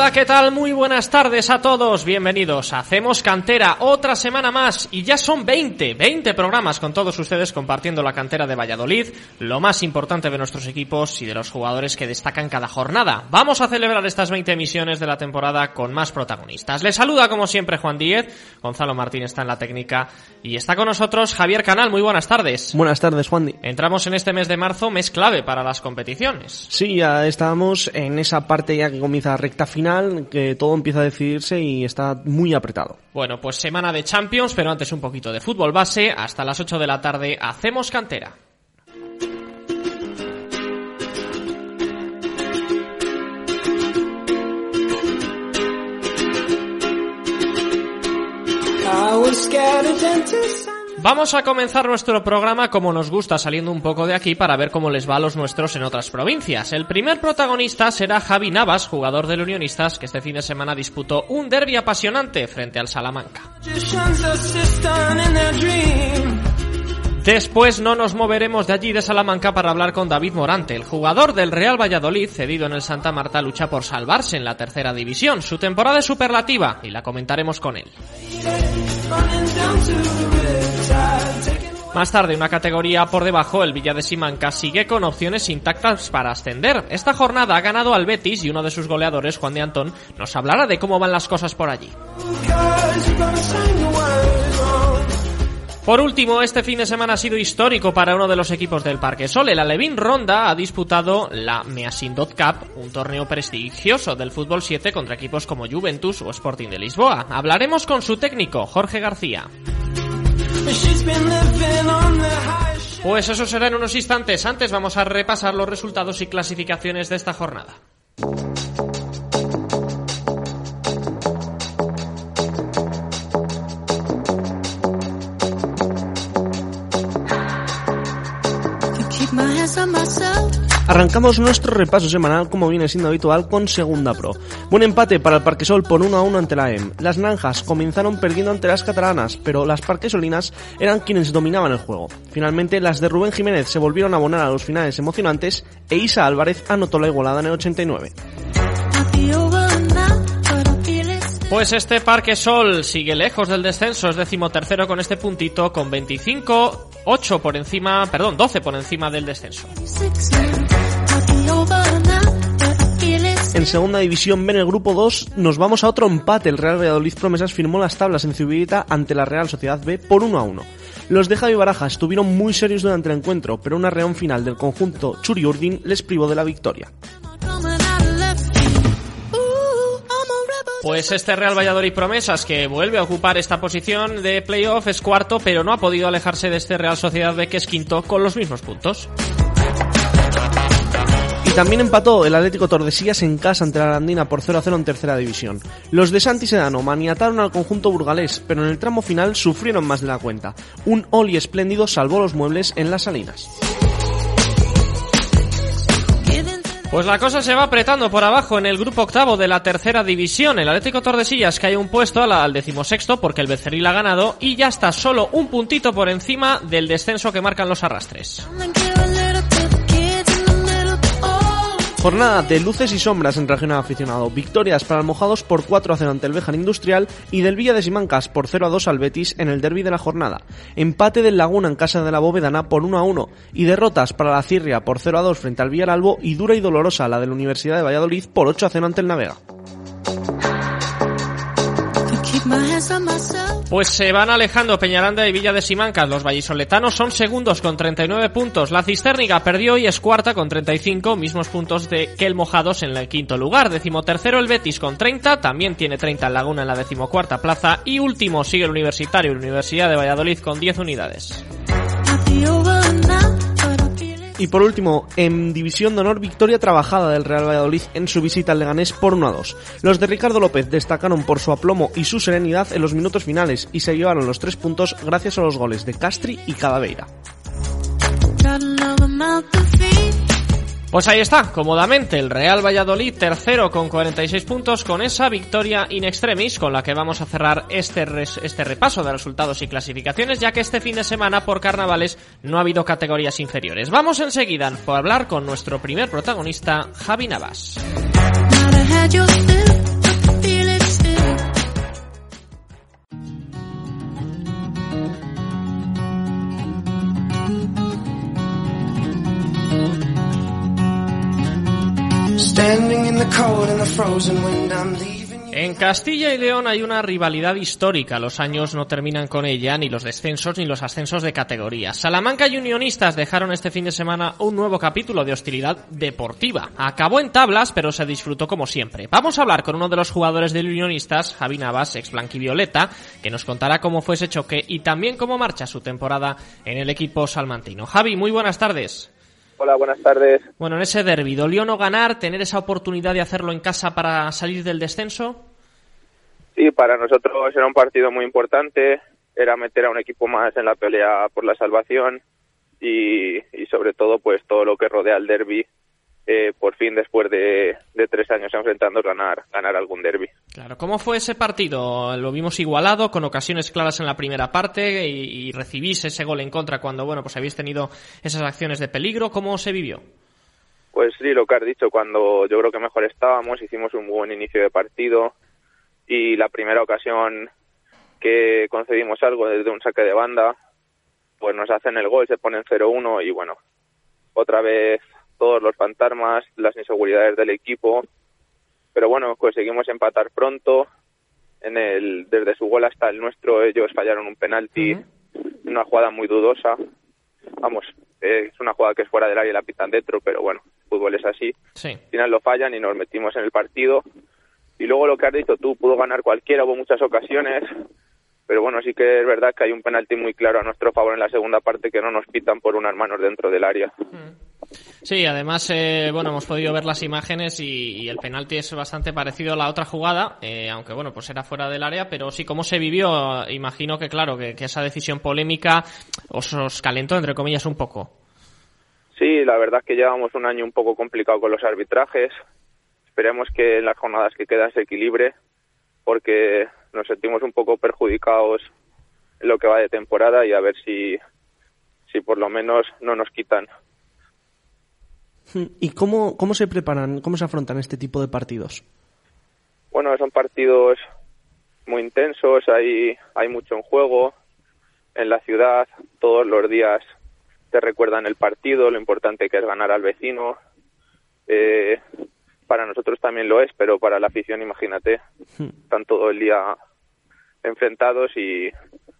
Hola, ¿qué tal? Muy buenas tardes a todos. Bienvenidos. Hacemos cantera otra semana más y ya son 20, 20 programas con todos ustedes compartiendo la cantera de Valladolid, lo más importante de nuestros equipos y de los jugadores que destacan cada jornada. Vamos a celebrar estas 20 emisiones de la temporada con más protagonistas. Les saluda como siempre Juan Díez, Gonzalo Martín está en la técnica y está con nosotros Javier Canal. Muy buenas tardes. Buenas tardes, Juan. Entramos en este mes de marzo, mes clave para las competiciones. Sí, ya estamos en esa parte ya que comienza recta final, que todo empieza a decidirse y está muy apretado. Bueno, pues semana de Champions, pero antes un poquito de fútbol base. Hasta las 8 de la tarde hacemos cantera. Vamos a comenzar nuestro programa como nos gusta, saliendo un poco de aquí para ver cómo les va a los nuestros en otras provincias. El primer protagonista será Javi Navas, jugador del Unionistas, que este fin de semana disputó un derby apasionante frente al Salamanca. Después no nos moveremos de allí de Salamanca para hablar con David Morante, el jugador del Real Valladolid, cedido en el Santa Marta, lucha por salvarse en la tercera división. Su temporada es superlativa y la comentaremos con él. Más tarde, una categoría por debajo, el Villa de Simanca sigue con opciones intactas para ascender. Esta jornada ha ganado al Betis y uno de sus goleadores, Juan de Antón, nos hablará de cómo van las cosas por allí. Por último, este fin de semana ha sido histórico para uno de los equipos del Parque Sol. El Alevín Ronda ha disputado la Measindot Cup, un torneo prestigioso del fútbol 7 contra equipos como Juventus o Sporting de Lisboa. Hablaremos con su técnico, Jorge García. Pues eso será en unos instantes. Antes vamos a repasar los resultados y clasificaciones de esta jornada. Arrancamos nuestro repaso semanal como viene siendo habitual con Segunda Pro. Buen empate para el Parquesol por 1 a 1 ante la EM. Las naranjas comenzaron perdiendo ante las catalanas, pero las parquesolinas eran quienes dominaban el juego. Finalmente, las de Rubén Jiménez se volvieron a abonar a los finales emocionantes e Isa Álvarez anotó la igualada en el 89. Pues este Parque Sol sigue lejos del descenso, es decimotercero con este puntito, con 25, 8 por encima, perdón, 12 por encima del descenso. En segunda división B en el grupo 2 nos vamos a otro empate. El Real Valladolid Promesas firmó las tablas en Cibirita ante la Real Sociedad B por 1 a 1. Los de Javi Baraja estuvieron muy serios durante el encuentro, pero una reón final del conjunto Churi Urdin les privó de la victoria. Pues este Real Valladolid Promesas que vuelve a ocupar esta posición de playoff es cuarto, pero no ha podido alejarse de este Real Sociedad B que es quinto con los mismos puntos. Y también empató el Atlético Tordesillas en casa ante la Arandina por 0 a 0 en tercera división. Los de Santi Sedano maniataron al conjunto burgalés, pero en el tramo final sufrieron más de la cuenta. Un Oli espléndido salvó los muebles en las salinas. Pues la cosa se va apretando por abajo en el grupo octavo de la tercera división. El Atlético Tordesillas cae un puesto al decimosexto porque el Becerril ha ganado y ya está solo un puntito por encima del descenso que marcan los arrastres. Jornada de luces y sombras en regional aficionado. Victorias para Almojados por 4 a 0 ante el Bejan Industrial y del Villa de Simancas por 0 a 2 al Betis en el derby de la jornada. Empate del Laguna en casa de la Bóvedana por 1 a 1 y derrotas para la Cirria por 0 a 2 frente al Villaralbo y dura y dolorosa la de la Universidad de Valladolid por 8 a 0 ante el Navega. Pues se van alejando Peñaranda y Villa de Simancas. Los vallisoletanos son segundos con 39 puntos. La Cisterniga perdió y es cuarta con 35, mismos puntos de que el Mojados en el quinto lugar. Decimotercero el Betis con 30, también tiene 30 en Laguna en la decimocuarta plaza. Y último sigue el Universitario, la Universidad de Valladolid con 10 unidades. Y por último, en División de Honor, victoria trabajada del Real Valladolid en su visita al Leganés por 1 a 2. Los de Ricardo López destacaron por su aplomo y su serenidad en los minutos finales y se llevaron los tres puntos gracias a los goles de Castri y Cadaveira. Pues ahí está, cómodamente el Real Valladolid, tercero con 46 puntos, con esa victoria in extremis con la que vamos a cerrar este, este repaso de resultados y clasificaciones, ya que este fin de semana por carnavales no ha habido categorías inferiores. Vamos enseguida por hablar con nuestro primer protagonista, Javi Navas. En Castilla y León hay una rivalidad histórica. Los años no terminan con ella, ni los descensos ni los ascensos de categoría. Salamanca y Unionistas dejaron este fin de semana un nuevo capítulo de hostilidad deportiva. Acabó en tablas, pero se disfrutó como siempre. Vamos a hablar con uno de los jugadores de Unionistas, Javi Navas, ex blanquivioleta, que nos contará cómo fue ese choque y también cómo marcha su temporada en el equipo salmantino. Javi, muy buenas tardes. Hola, buenas tardes. Bueno, en ese derbi, ¿dolió no ganar, tener esa oportunidad de hacerlo en casa para salir del descenso? Sí, para nosotros era un partido muy importante, era meter a un equipo más en la pelea por la salvación y, y sobre todo pues todo lo que rodea al derby eh, por fin después de, tres años enfrentando ganar ganar algún derby. Claro, ¿cómo fue ese partido? Lo vimos igualado, con ocasiones claras en la primera parte y, recibís ese gol en contra cuando bueno pues habéis tenido esas acciones de peligro. ¿Cómo se vivió? Pues sí, lo que has dicho, cuando yo creo que mejor estábamos, hicimos un buen inicio de partido y la primera ocasión que concedimos algo desde un saque de banda, pues nos hacen el gol, se ponen 0-1 y bueno, otra vez todos los fantasmas, las inseguridades del equipo. Pero bueno, conseguimos empatar pronto. En el, desde su gol hasta el nuestro, ellos fallaron un penalti, una jugada muy dudosa. Vamos, es una jugada que es fuera del área y la pitan dentro, pero bueno, el fútbol es así. Al final lo fallan y nos metimos en el partido. Y luego lo que has dicho tú, pudo ganar cualquiera, hubo muchas ocasiones, pero bueno, sí que es verdad que hay un penalti muy claro a nuestro favor en la segunda parte que no nos pitan por unas manos dentro del área. Sí, además, eh, bueno, hemos podido ver las imágenes y, el penalti es bastante parecido a la otra jugada, eh, aunque bueno, pues era fuera del área, pero sí, cómo se vivió, imagino que claro, que, esa decisión polémica os, calentó, entre comillas, un poco. Sí, la verdad es que llevamos un año un poco complicado con los arbitrajes. Esperemos que en las jornadas que quedan se equilibre, porque nos sentimos un poco perjudicados en lo que va de temporada y a ver si, si por lo menos no nos quitan ¿Y cómo, cómo se preparan, cómo se afrontan este tipo de partidos? Bueno, son partidos muy intensos, hay, hay mucho en juego en la ciudad, todos los días te recuerdan el partido, lo importante que es ganar al vecino. Eh, para nosotros también lo es, pero para la afición, imagínate, están todo el día enfrentados y,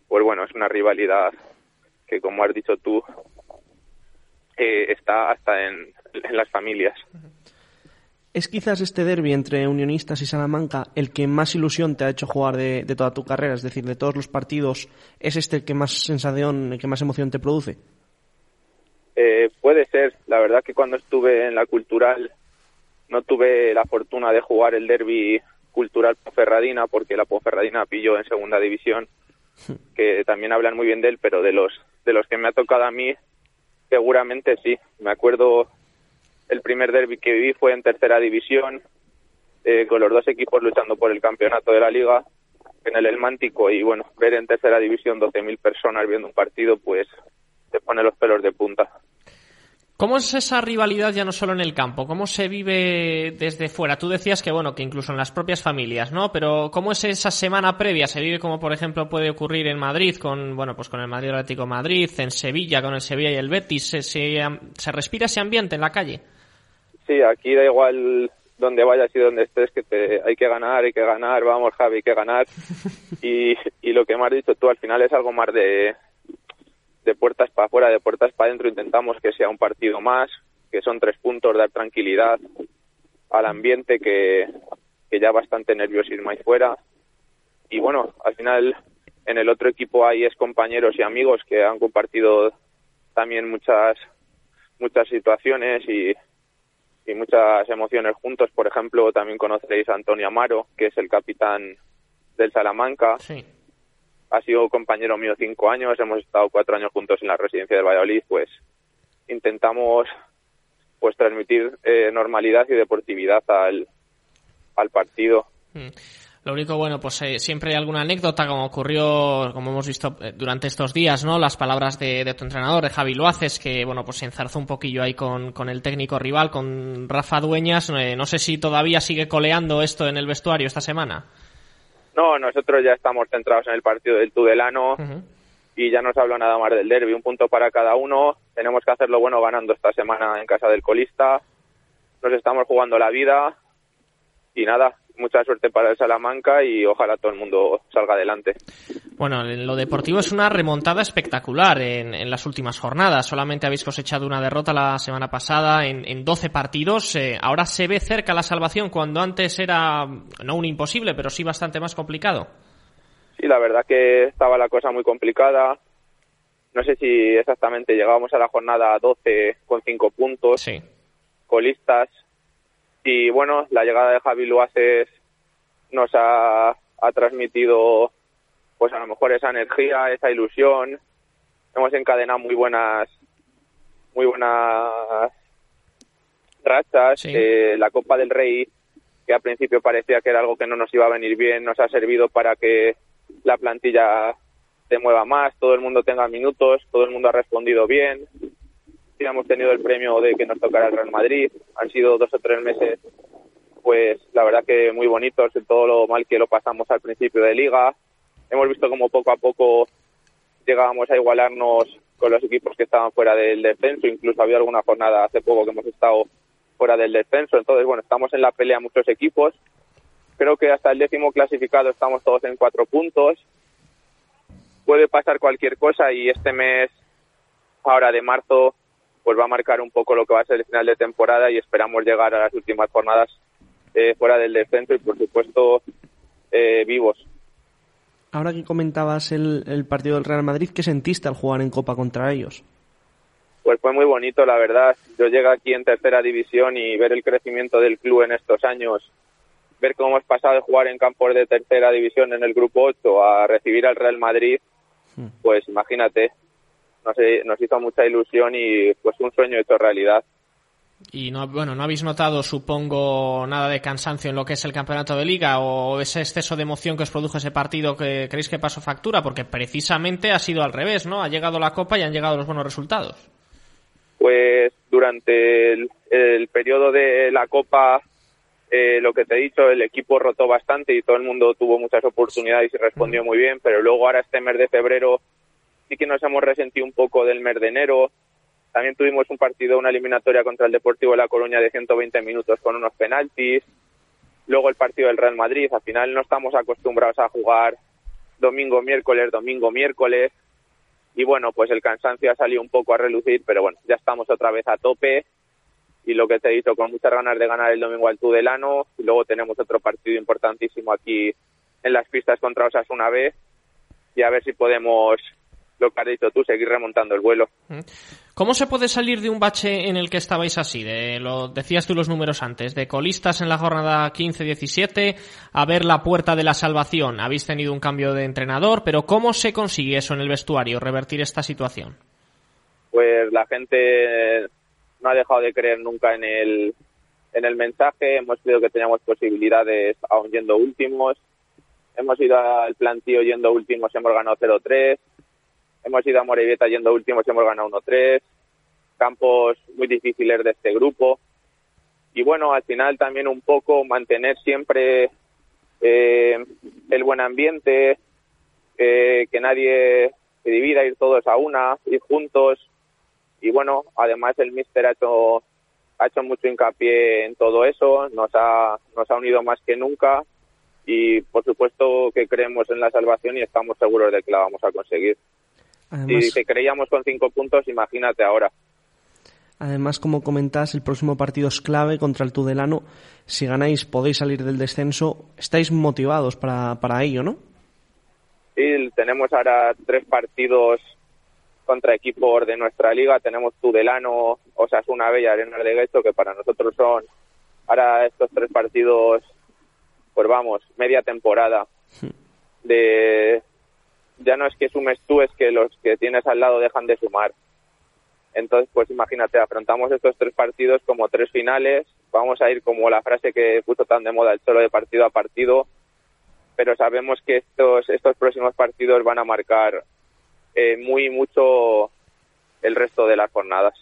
pues bueno, es una rivalidad que, como has dicho tú, eh, está hasta en, en las familias. ¿Es quizás este derby entre Unionistas y Salamanca el que más ilusión te ha hecho jugar de, toda tu carrera? Es decir, de todos los partidos, ¿es este el que más sensación, el que más emoción te produce? Eh, puede ser. La verdad que cuando estuve en la cultural no tuve la fortuna de jugar el derby cultural Ponferradina porque la Ponferradina pilló en segunda división, que también hablan muy bien de él, pero de los de los que me ha tocado a mí seguramente sí. Me acuerdo el primer derby que viví fue en tercera división, eh, con los dos equipos luchando por el campeonato de la liga en el Elmántico y bueno, ver en tercera división 12.000 personas viendo un partido, pues te pone los pelos de punta. ¿Cómo es esa rivalidad ya no solo en el campo? ¿Cómo se vive desde fuera? Tú decías que bueno, que incluso en las propias familias, ¿no? Pero ¿cómo es esa semana previa? ¿Se vive como por ejemplo puede ocurrir en Madrid con, bueno, pues con el Madrid Atlético Madrid, en Sevilla con el Sevilla y el Betis? ¿Se, se respira ese ambiente en la calle? Sí, aquí da igual donde vayas y donde estés que te, hay que ganar, hay que ganar, vamos Javi, hay que ganar. Y, y lo que me has dicho tú al final es algo más de, de puertas para afuera, de puertas para adentro. Intentamos que sea un partido más, que son tres puntos, dar tranquilidad al ambiente, que, que ya bastante nerviosismo ahí fuera. Y bueno, al final en el otro equipo hay es compañeros y amigos que han compartido también muchas muchas situaciones y, y muchas emociones juntos. Por ejemplo, también conoceréis a Antonio Amaro, que es el capitán del Salamanca. Sí. Ha sido compañero mío cinco años, hemos estado cuatro años juntos en la residencia del Valladolid, pues intentamos pues transmitir eh, normalidad y deportividad al, al partido. Mm. Lo único, bueno, pues eh, siempre hay alguna anécdota, como ocurrió, como hemos visto eh, durante estos días, ¿no? Las palabras de, de tu entrenador, de Javi Loaces, que, bueno, pues se enzarzó un poquillo ahí con, con el técnico rival, con Rafa Dueñas. Eh, no sé si todavía sigue coleando esto en el vestuario esta semana. No, nosotros ya estamos centrados en el partido del Tudelano Ujú. y ya no se habla nada más del derby. Un punto para cada uno. Tenemos que hacerlo bueno ganando esta semana en casa del colista. Nos estamos jugando la vida y nada, mucha suerte para el Salamanca y ojalá todo el mundo salga adelante. Bueno, en lo deportivo es una remontada espectacular en, en las últimas jornadas. Solamente habéis cosechado una derrota la semana pasada en, en 12 partidos. Eh, ahora se ve cerca la salvación cuando antes era no un imposible, pero sí bastante más complicado. Sí, la verdad que estaba la cosa muy complicada. No sé si exactamente llegábamos a la jornada 12 con 5 puntos, Sí. colistas. Y bueno, la llegada de Javi Luaces nos ha, ha transmitido pues a lo mejor esa energía, esa ilusión. Hemos encadenado muy buenas muy buenas rachas. Sí. Eh, la Copa del Rey, que al principio parecía que era algo que no nos iba a venir bien, nos ha servido para que la plantilla se mueva más, todo el mundo tenga minutos, todo el mundo ha respondido bien. Hemos tenido el premio de que nos tocara el Real Madrid. Han sido dos o tres meses, pues la verdad que muy bonitos, en todo lo mal que lo pasamos al principio de liga. Hemos visto como poco a poco llegábamos a igualarnos con los equipos que estaban fuera del descenso. Incluso había alguna jornada hace poco que hemos estado fuera del descenso. Entonces, bueno, estamos en la pelea muchos equipos. Creo que hasta el décimo clasificado estamos todos en cuatro puntos. Puede pasar cualquier cosa y este mes, ahora de marzo, pues va a marcar un poco lo que va a ser el final de temporada y esperamos llegar a las últimas jornadas eh, fuera del descenso y, por supuesto, eh, vivos. Ahora que comentabas el, el partido del Real Madrid, ¿qué sentiste al jugar en Copa contra ellos? Pues fue muy bonito, la verdad. Yo llegué aquí en tercera división y ver el crecimiento del club en estos años, ver cómo hemos pasado de jugar en campos de tercera división en el grupo 8 a recibir al Real Madrid, pues imagínate, sé, nos hizo mucha ilusión y pues un sueño hecho realidad. Y no, bueno, no habéis notado, supongo, nada de cansancio en lo que es el campeonato de liga o ese exceso de emoción que os produjo ese partido que creéis que pasó factura, porque precisamente ha sido al revés, ¿no? Ha llegado la copa y han llegado los buenos resultados. Pues durante el, el periodo de la Copa, eh, lo que te he dicho, el equipo rotó bastante y todo el mundo tuvo muchas oportunidades y respondió muy bien, pero luego ahora este mes de febrero sí que nos hemos resentido un poco del mes de enero. También tuvimos un partido, una eliminatoria contra el Deportivo de La Coruña de 120 minutos con unos penaltis. Luego el partido del Real Madrid. Al final no estamos acostumbrados a jugar domingo, miércoles, domingo, miércoles. Y bueno, pues el cansancio ha salido un poco a relucir, pero bueno, ya estamos otra vez a tope. Y lo que te he dicho, con muchas ganas de ganar el domingo al Tudelano. Y luego tenemos otro partido importantísimo aquí en las pistas contra Osasuna B. Y a ver si podemos, lo que has dicho tú, seguir remontando el vuelo. ¿Cómo se puede salir de un bache en el que estabais así? De, lo decías tú los números antes, de colistas en la jornada 15-17 a ver la puerta de la salvación. Habéis tenido un cambio de entrenador, pero ¿cómo se consigue eso en el vestuario, revertir esta situación? Pues la gente no ha dejado de creer nunca en el, en el mensaje. Hemos creído que teníamos posibilidades aún yendo últimos. Hemos ido al plantío yendo últimos, hemos ganado 0-3. Hemos ido a Morevieta yendo últimos, hemos ganado 1-3. Campos muy difíciles de este grupo. Y bueno, al final también un poco mantener siempre eh, el buen ambiente, eh, que nadie se divida, ir todos a una, ir juntos. Y bueno, además el míster ha hecho, ha hecho mucho hincapié en todo eso, nos ha, nos ha unido más que nunca y por supuesto que creemos en la salvación y estamos seguros de que la vamos a conseguir. Además, Si creíamos con cinco puntos, imagínate ahora. además, como comentas, el próximo partido es clave contra el Tudelano. Si ganáis, podéis salir del descenso. Estáis motivados para, para ello, ¿no? Sí, tenemos ahora tres partidos contra equipos de nuestra liga. Tenemos Tudelano, Osasuna Bella, Arenas de Guecho, que para nosotros son ahora estos tres partidos, pues vamos, media temporada. De ya no es que sumes tú, es que los que tienes al lado dejan de sumar. Entonces, pues imagínate, afrontamos estos tres partidos como tres finales. Vamos a ir como la frase que puso tan de moda el solo de partido a partido, pero sabemos que estos estos próximos partidos van a marcar eh, muy mucho el resto de las jornadas.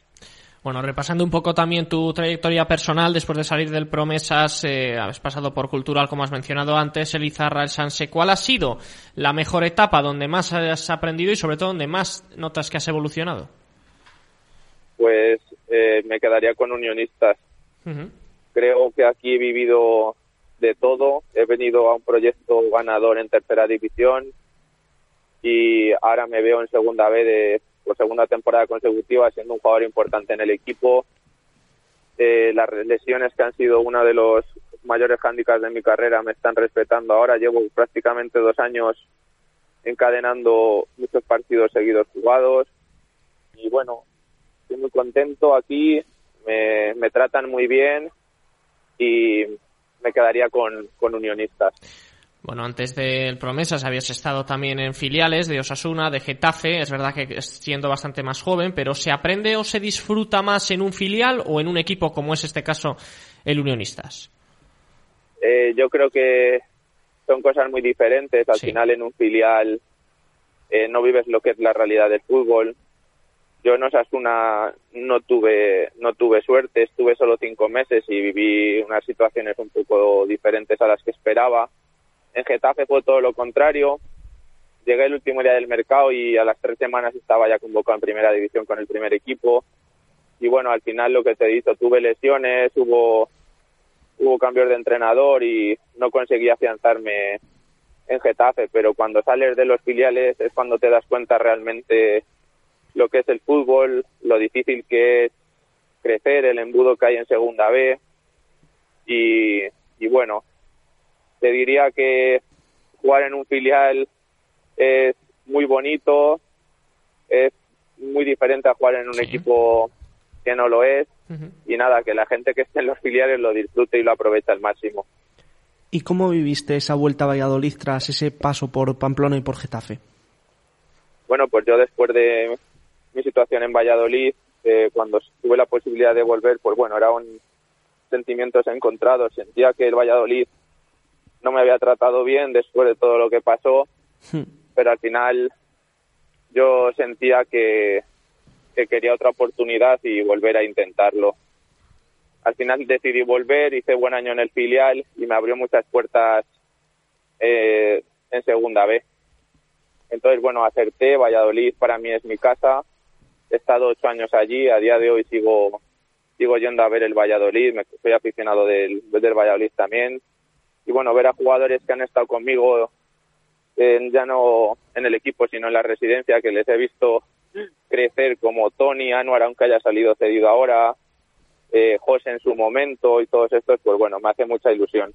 Bueno, repasando un poco también tu trayectoria personal, después de salir del Promesas, eh, has pasado por Cultural, como has mencionado antes, el Izarra, el Sanse. ¿Cuál ha sido la mejor etapa donde más has aprendido y sobre todo donde más notas que has evolucionado? Pues eh, me quedaría con unionistas. Creo que aquí he vivido de todo. He venido a un proyecto ganador en tercera división y ahora me veo en segunda B de por segunda temporada consecutiva siendo un jugador importante en el equipo. Eh, las lesiones que han sido uno de los mayores hándicaps de mi carrera me están respetando ahora. Llevo prácticamente dos años encadenando muchos partidos seguidos jugados y bueno, estoy muy contento aquí, me, me tratan muy bien y me quedaría con, con unionistas. Bueno, antes del Promesas habías estado también en filiales de Osasuna, de Getafe. Es verdad que siendo bastante más joven, pero ¿se aprende o se disfruta más en un filial o en un equipo como es este caso el Unionistas? Eh, yo creo que son cosas muy diferentes. Al Sí. final en un filial eh, no vives lo que es la realidad del fútbol. Yo en Osasuna no tuve, no tuve suerte, estuve solo cinco meses y viví unas situaciones un poco diferentes a las que esperaba. En Getafe fue todo lo contrario. Llegué el último día del mercado y a las tres semanas estaba ya convocado en primera división con el primer equipo. Y bueno, al final lo que te he dicho, tuve lesiones, hubo, hubo cambios de entrenador y no conseguí afianzarme en Getafe, pero cuando sales de los filiales es cuando te das cuenta realmente lo que es el fútbol, lo difícil que es crecer, el embudo que hay en Segunda B y, y bueno, te diría que jugar en un filial es muy bonito, es muy diferente a jugar en un Sí. equipo que no lo es y nada, que la gente que esté en los filiales lo disfrute y lo aproveche al máximo. ¿Y cómo viviste esa vuelta a Valladolid tras ese paso por Pamplona y por Getafe? Bueno, pues yo después de mi situación en Valladolid, eh, cuando tuve la posibilidad de volver, pues bueno, eran sentimientos encontrados. Sentía que el Valladolid no me había tratado bien después de todo lo que pasó, Hmm. pero al final yo sentía que, que quería otra oportunidad y volver a intentarlo. Al final decidí volver, hice buen año en el filial y me abrió muchas puertas eh, en segunda B. Entonces, bueno, acerté, Valladolid para mí es mi casa, he estado ocho años allí, a día de hoy sigo sigo yendo a ver el Valladolid, me, soy aficionado del, del Valladolid también. Y bueno, ver a jugadores que han estado conmigo, en- ya no en el equipo, sino en la residencia, que les he visto crecer como Tony, Anuar, aunque haya salido cedido ahora, eh, José en su momento y todos estos, pues bueno, me hace mucha ilusión.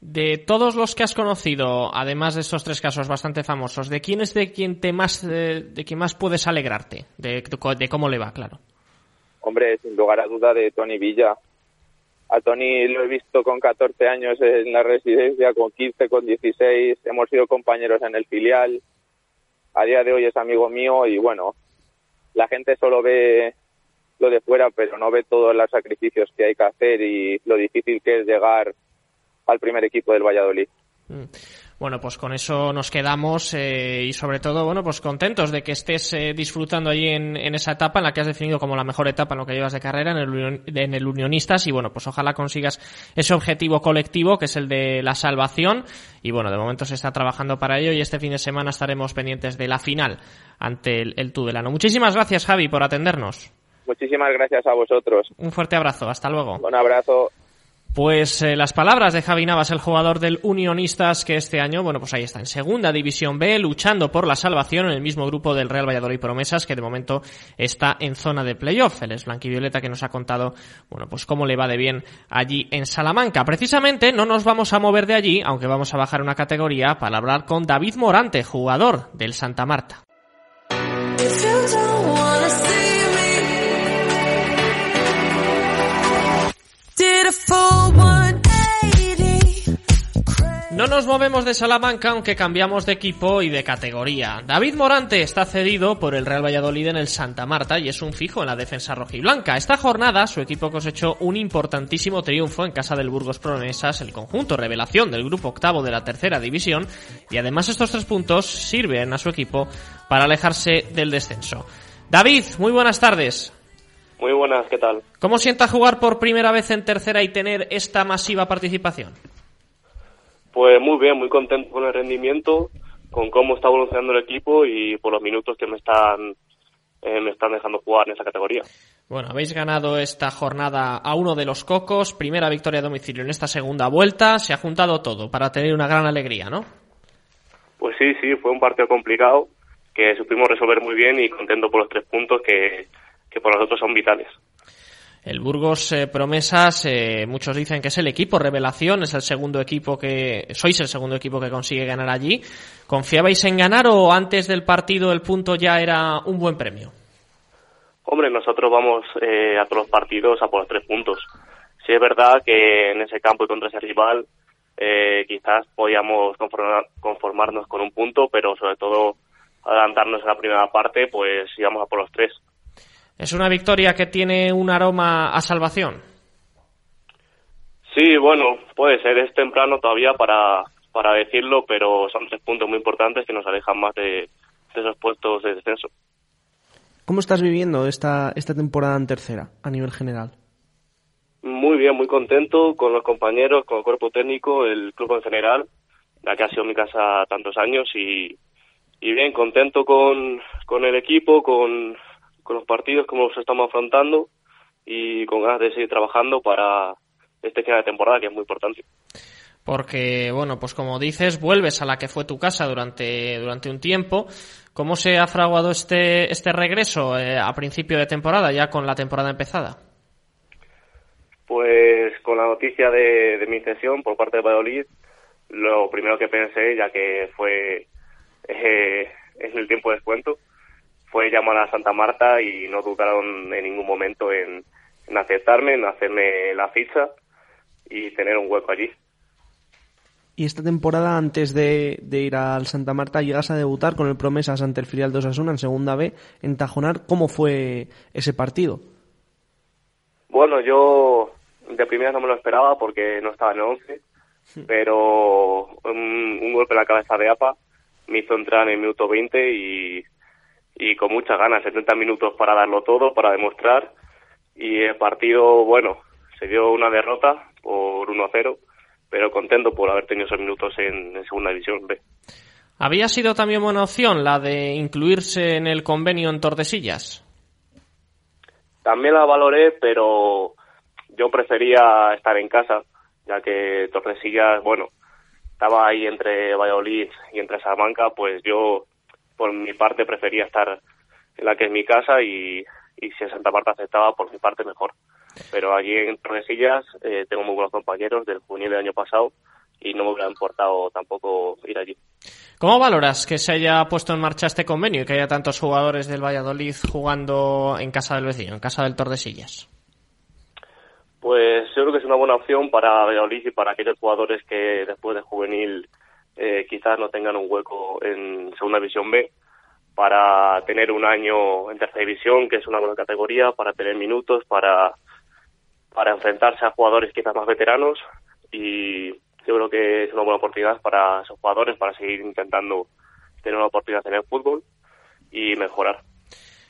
De todos los que has conocido, además de estos tres casos bastante famosos, ¿de quién es de quien te más, eh, de quien más puedes alegrarte? De, de cómo le va, claro. Hombre, sin lugar a duda de Tony Villa. A Tony lo he visto con 14 años en la residencia, con 15, con 16. Hemos sido compañeros en el filial. A día de hoy es amigo mío y bueno, la gente solo ve lo de fuera, pero no ve todos los sacrificios que hay que hacer y lo difícil que es llegar al primer equipo del Valladolid. Mm. Bueno, pues con eso nos quedamos eh, y sobre todo, bueno, pues contentos de que estés eh, disfrutando allí en, en, esa etapa en la que has definido como la mejor etapa en lo que llevas de carrera en el, en el Unionistas y bueno, pues ojalá consigas ese objetivo colectivo que es el de la salvación y bueno, de momento se está trabajando para ello y este fin de semana estaremos pendientes de la final ante el, el Tudelano. Muchísimas gracias Javi por atendernos. Muchísimas gracias a vosotros. Un fuerte abrazo, hasta luego. Un abrazo. Pues eh, las palabras de Javi Navas, el jugador del Unionistas, que este año, bueno, pues ahí está, en segunda división B, luchando por la salvación en el mismo grupo del Real Valladolid Promesas, que de momento está en zona de playoff. Él es Blanquivioleta que nos ha contado, bueno, pues cómo le va de bien allí en Salamanca. Precisamente no nos vamos a mover de allí, aunque vamos a bajar una categoría para hablar con David Morante, jugador del Santa Marta. No nos movemos de Salamanca aunque cambiamos de equipo y de categoría. David Morante está cedido por el Real Valladolid en el Santa Marta y es un fijo en la defensa rojiblanca. Esta jornada su equipo cosechó un importantísimo triunfo en casa del Burgos Promesas, el conjunto revelación del grupo octavo de la tercera división y además estos tres puntos sirven a su equipo para alejarse del descenso. David, muy buenas tardes. Muy buenas, ¿qué tal? ¿Cómo sienta jugar por primera vez en tercera y tener esta masiva participación? Pues muy bien, muy contento con el rendimiento, con cómo está evolucionando el equipo y por los minutos que me están eh, me están dejando jugar en esa categoría. Bueno, habéis ganado esta jornada a uno de los cocos, primera victoria a domicilio en esta segunda vuelta, se ha juntado todo para tener una gran alegría, ¿no? Pues sí, sí, fue un partido complicado que supimos resolver muy bien y contento por los tres puntos que, que por nosotros son vitales. El Burgos eh, Promesas, eh, muchos dicen que es el equipo revelación, es el segundo equipo que, sois el segundo equipo que consigue ganar allí. ¿Confiabais en ganar o antes del partido el punto ya era un buen premio? Hombre, nosotros vamos eh, a todos los partidos a por los tres puntos. Sí es verdad que en ese campo y contra ese rival quizás podíamos conformarnos con un punto, pero sobre todo adelantarnos en la primera parte, pues íbamos a por los tres. ¿Es una victoria que tiene un aroma a salvación? Sí, bueno, puede ser, es temprano todavía para, para decirlo, pero son tres puntos muy importantes que nos alejan más de, esos puestos de descenso. ¿Cómo estás viviendo esta, esta temporada en tercera a nivel general? Muy bien, muy contento con los compañeros, con el cuerpo técnico, el club en general, la que ha sido mi casa tantos años y, y bien, contento con, con el equipo, con, con los partidos, como los estamos afrontando y con ganas de seguir trabajando para este final de temporada, que es muy importante. Porque, bueno, pues como dices, vuelves a la que fue tu casa durante, durante un tiempo. ¿Cómo se ha fraguado este, este regreso eh, a principio de temporada, ya con la temporada empezada? Pues con la noticia de, mi cesión por parte de Valladolid, lo primero que pensé, ya que fue eh, en el tiempo de descuento, fue llamar a Santa Marta y no dudaron en ningún momento en, aceptarme, en hacerme la ficha y tener un hueco allí. Y esta temporada, antes de, ir al Santa Marta, llegas a debutar con el Promesas ante el filial de Osasuna en Segunda B en Tajonar. ¿Cómo fue ese partido? Bueno, yo de primera no me lo esperaba porque no estaba en el 11, pero un, un, golpe en la cabeza de APA me hizo entrar en el minuto 20 y y con muchas ganas, 70 minutos para darlo todo, para demostrar. Y el partido, bueno, se dio una derrota por 1-0, pero contento por haber tenido esos minutos en, Segunda División B. ¿Había sido también buena opción la de incluirse en el convenio en Tordesillas? También la valoré, pero yo prefería estar en casa, ya que Tordesillas, bueno, estaba ahí entre Valladolid y entre Salamanca, pues yo por mi parte prefería estar en la que es mi casa y, y si en Santa Marta aceptaba, por mi parte mejor. Pero allí en Tordesillas eh, tengo muy buenos compañeros del juvenil del año pasado y no me hubiera importado tampoco ir allí. ¿Cómo valoras que se haya puesto en marcha este convenio y que haya tantos jugadores del Valladolid jugando en casa del vecino, en casa del Tordesillas? Pues yo creo que es una buena opción para Valladolid y para aquellos jugadores que después de juvenil eh, quizás no tengan un hueco en Segunda División B para tener un año en Tercera División, que es una buena categoría, para tener minutos, para, para enfrentarse a jugadores quizás más veteranos y yo creo que es una buena oportunidad para esos jugadores para seguir intentando tener una oportunidad en el fútbol y mejorar.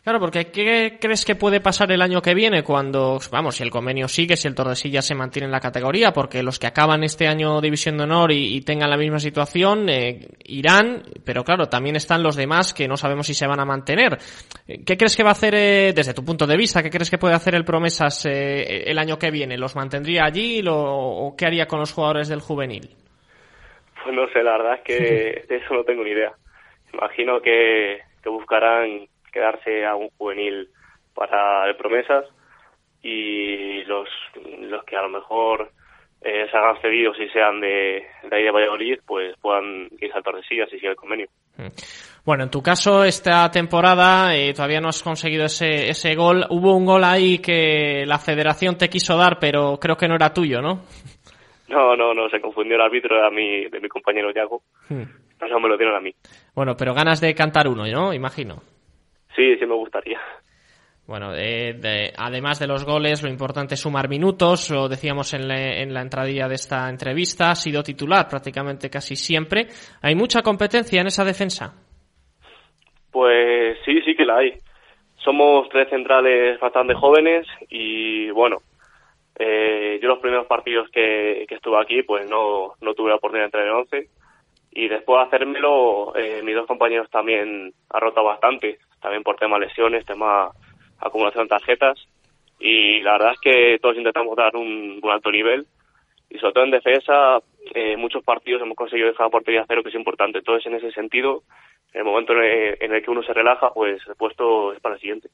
Claro, porque ¿qué crees que puede pasar el año que viene cuando, vamos, si el convenio sigue, si el Tordesillas se mantiene en la categoría? Porque los que acaban este año División de Honor y, tengan la misma situación eh, irán, pero claro, también están los demás que no sabemos si se van a mantener. ¿Qué crees que va a hacer, eh, desde tu punto de vista, qué crees que puede hacer el Promesas eh, el año que viene? ¿Los mantendría allí o qué haría con los jugadores del juvenil? Pues no sé, la verdad es que de eso no tengo ni idea. Imagino que, que buscarán quedarse a un juvenil para el promesas y los, los que a lo mejor eh, se hagan cedidos y sean de, de ahí de Valladolid, pues puedan irse al Tordesillas y sigue el convenio. Mm. Bueno, en tu caso, esta temporada eh, todavía no has conseguido ese, ese gol. Hubo un gol ahí que la federación te quiso dar, pero creo que no era tuyo, ¿no? No, no, no, se confundió el árbitro, era mi, de mi compañero Yago. Hmm. Eso me lo dieron a mí. Bueno, pero ganas de cantar uno, ¿no? Imagino. Sí, sí me gustaría. Bueno, eh, además de los goles, lo importante es sumar minutos. Lo decíamos en, en la entradilla de esta entrevista. Ha sido titular prácticamente casi siempre. ¿Hay mucha competencia en esa defensa? Pues sí, sí que la hay. Somos tres centrales bastante jóvenes y bueno, eh, yo los primeros partidos que, que, estuve aquí pues no, no tuve la oportunidad de entrar en el once y después de hacérmelo eh, mis dos compañeros también han roto bastante también por tema lesiones, tema acumulación de tarjetas. Y la verdad es que todos intentamos dar un, alto nivel. Y sobre todo en defensa, eh, muchos partidos hemos conseguido dejar la portería cero, que es importante. Entonces, en ese sentido, en el momento en el, que uno se relaja, pues el puesto es para el siguiente.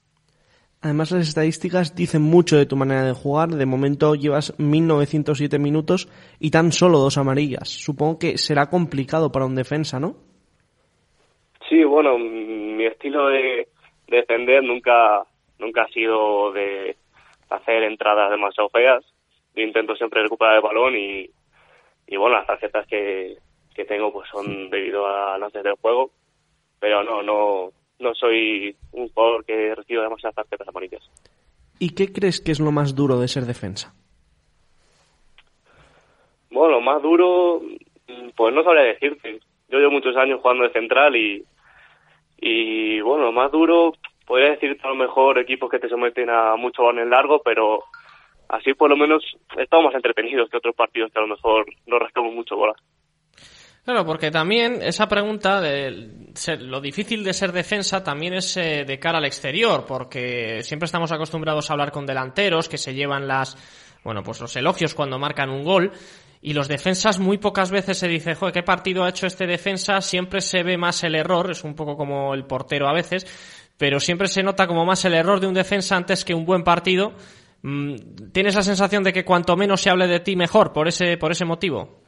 Además, las estadísticas dicen mucho de tu manera de jugar. De momento llevas 1907 minutos y tan solo dos amarillas. Supongo que será complicado para un defensa, ¿no? Sí, bueno, mi estilo de, defender nunca nunca ha sido de hacer entradas demasiado feas. Yo intento siempre recuperar el balón y, y bueno, las tarjetas que, que tengo pues son debido a lances del juego, pero no, no, no soy un jugador que reciba demasiadas tarjetas amarillas. ¿Y qué crees que es lo más duro de ser defensa? Bueno, lo más duro, pues no sabría decirte. Yo llevo muchos años jugando de central y, y bueno, más duro, podría decir a lo mejor equipos que te someten a mucho en largo, pero así por lo menos estamos más entretenidos que otros partidos que a lo mejor no rascamos mucho bola. Claro, porque también esa pregunta de lo difícil de ser defensa también es eh, de cara al exterior, porque siempre estamos acostumbrados a hablar con delanteros que se llevan las, bueno, pues los elogios cuando marcan un gol y los defensas muy pocas veces se dice, joder, ¿qué partido ha hecho este defensa? Siempre se ve más el error, es un poco como el portero a veces, pero siempre se nota como más el error de un defensa antes que un buen partido. Mm, ¿Tienes la sensación de que cuanto menos se hable de ti, mejor, por ese, por ese motivo?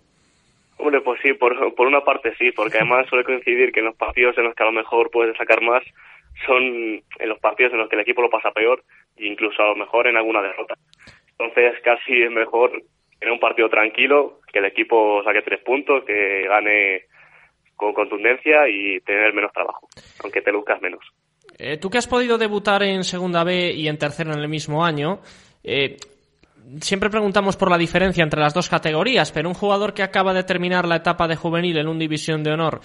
Hombre, pues sí, por, por una parte sí, porque además suele coincidir que en los partidos en los que a lo mejor puedes sacar más son en los partidos en los que el equipo lo pasa peor incluso a lo mejor en alguna derrota. Entonces casi es mejor en un partido tranquilo, que el equipo saque tres puntos, que gane con contundencia y tener menos trabajo, aunque te luzcas menos. Eh, Tú que has podido debutar en segunda B y en tercera en el mismo año, eh, siempre preguntamos por la diferencia entre las dos categorías, pero un jugador que acaba de terminar la etapa de juvenil en un división de honor,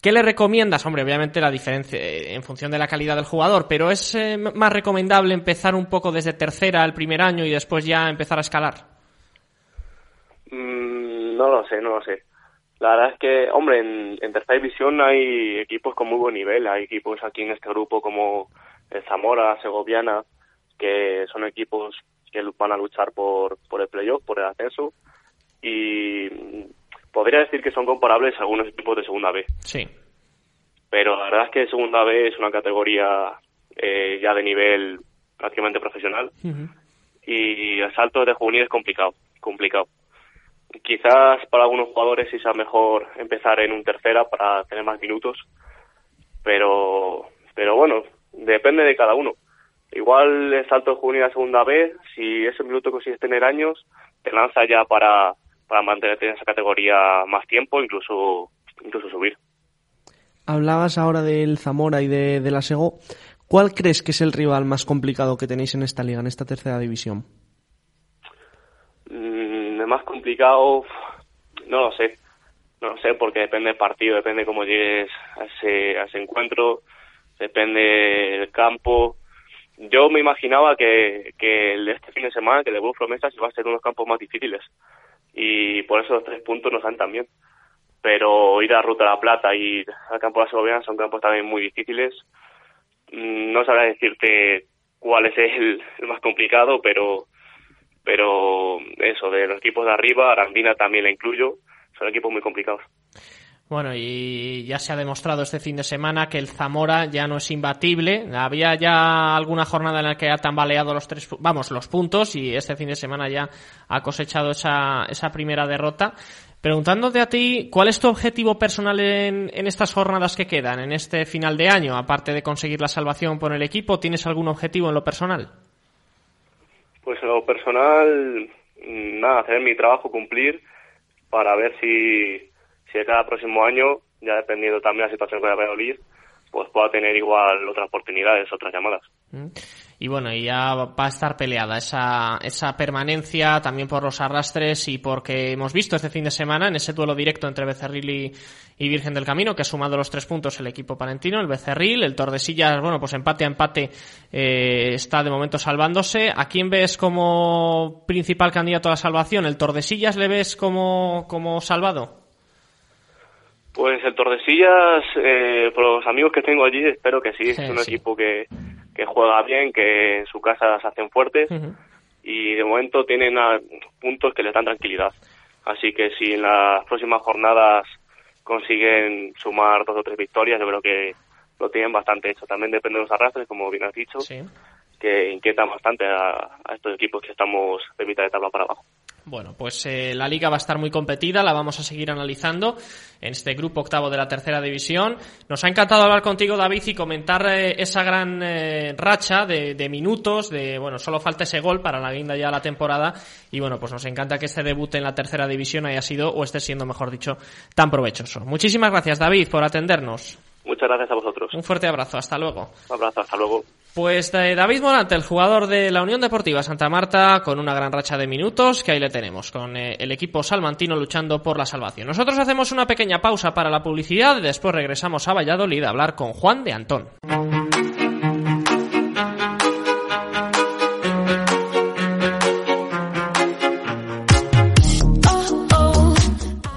¿qué le recomiendas? Hombre, obviamente la diferencia eh, en función de la calidad del jugador, pero ¿es más recomendable empezar un poco desde tercera el primer año y después ya empezar a escalar? Mm, no lo sé, no lo sé. La verdad es que, hombre, en, tercera división hay equipos con muy buen nivel. Hay equipos aquí en este grupo como el Zamora, Segoviana, que son equipos que van a luchar por, por el playoff, por el ascenso. Y podría decir que son comparables a algunos equipos de segunda B. Sí. Pero la verdad es que segunda B es una categoría eh, ya de nivel prácticamente profesional. Y el salto de juvenil es complicado, complicado. Quizás para algunos jugadores sí sea mejor empezar en un tercera para tener más minutos, pero, pero bueno, depende de cada uno. Igual el salto de juvenil a segunda B, si ese minuto consigues tener años, te lanza ya para, para mantenerte en esa categoría más tiempo, incluso, incluso subir. Hablabas ahora del Zamora y de, de la Sego. ¿Cuál crees que es el rival más complicado que tenéis en esta liga, en esta tercera división? Más complicado, no lo sé. No lo sé, porque depende del partido, depende cómo llegues a ese, a ese encuentro. depende del campo. Yo me imaginaba que, el de este fin de semana, que el de Bull Promesas, iba a ser unos campos más difíciles. Y por eso los tres puntos nos dan también. Pero ir a Ruta de la Plata y al campo de la Segoviana son campos también muy difíciles. Mm, No sabré decirte cuál es el, el más complicado, pero pero eso, de los equipos de arriba, Arandina también la incluyo, son equipos muy complicados. Bueno, y ya se ha demostrado este fin de semana que el Zamora ya no es imbatible. Había ya alguna jornada en la que ha tambaleado los tres, vamos, los puntos y este fin de semana ya ha cosechado esa, esa primera derrota. Preguntándote a ti, ¿cuál es tu objetivo personal en, en estas jornadas que quedan, en este final de año? Aparte de conseguir la salvación por el equipo, ¿tienes algún objetivo en lo personal? Pues lo personal, nada, hacer mi trabajo, cumplir, para ver si, si de cada próximo año, ya dependiendo también de la situación con el Valladolid, pues pueda tener igual otras oportunidades, otras llamadas. ¿Mm? Y bueno, ya va a estar peleada esa, esa permanencia también por los arrastres y porque hemos visto este fin de semana en ese duelo directo entre Becerril y, y Virgen del Camino que ha sumado los tres puntos el equipo palentino, el Becerril, el Tordesillas, bueno, pues empate a empate eh, está de momento salvándose. ¿A quién ves como principal candidato a la salvación? ¿El Tordesillas le ves como, como salvado? Pues el Tordesillas, eh, por los amigos que tengo allí, espero que sí. Sí, es un sí. equipo que, que juega bien, que en su casa se hacen fuertes y de momento tienen ah, puntos que les dan tranquilidad. Así que si en las próximas jornadas consiguen sumar dos o tres victorias, yo creo que lo tienen bastante hecho. También depende de los arrastres, como bien has dicho, Sí. que inquietan bastante a, a estos equipos que estamos de mitad de tabla para abajo. Bueno, pues eh, la liga va a estar muy competida, la vamos a seguir analizando en este grupo octavo de la tercera división. Nos ha encantado hablar contigo, David, y comentar eh, esa gran eh, racha de, de minutos, de, bueno, solo falta ese gol para la guinda ya de la temporada, y bueno, pues nos encanta que este debut en la tercera división haya sido, o esté siendo, mejor dicho, tan provechoso. Muchísimas gracias, David, por atendernos. Muchas gracias a vosotros. Un fuerte abrazo, hasta luego. Un abrazo, hasta luego. Pues eh, David Morante, el jugador de la Unión Deportiva Santa Marta, con una gran racha de minutos, que ahí le tenemos, con eh, el equipo salmantino luchando por la salvación. Nosotros hacemos una pequeña pausa para la publicidad, después regresamos a Valladolid a hablar con Juan de Antón.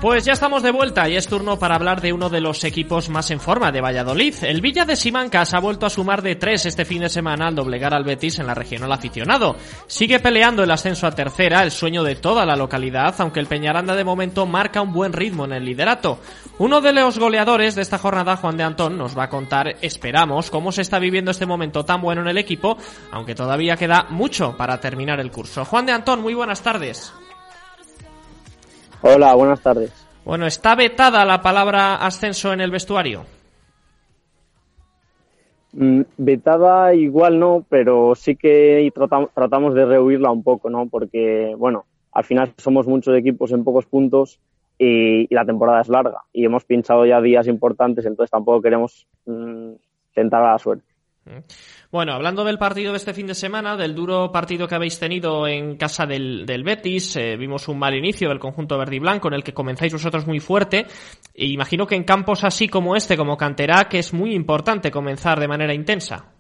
Pues ya estamos de vuelta y es turno para hablar de uno de los equipos más en forma de Valladolid. El Villa de Simancas ha vuelto a sumar de tres este fin de semana al doblegar al Betis en la regional aficionado. Sigue peleando el ascenso a tercera, el sueño de toda la localidad, aunque el Peñaranda de momento marca un buen ritmo en el liderato. Uno de los goleadores de esta jornada, Juan de Antón, nos va a contar, esperamos, cómo se está viviendo este momento tan bueno en el equipo, aunque todavía queda mucho para terminar el curso. Juan de Antón, muy buenas tardes. Hola, buenas tardes. Bueno, ¿está vetada la palabra ascenso en el vestuario? Mm, Vetada igual no, pero sí que tratam- tratamos de rehuirla un poco, ¿no? Porque, bueno, al final somos muchos equipos en pocos puntos y, y la temporada es larga y hemos pinchado ya días importantes, entonces tampoco queremos mm, tentar a la suerte. Bueno, hablando del partido de este fin de semana, del duro partido que habéis tenido en casa del, del Betis, eh, vimos un mal inicio del conjunto verde y blanco en el que comenzáis vosotros muy fuerte. E imagino que en campos así como este, como Canterac, es muy importante comenzar de manera intensa.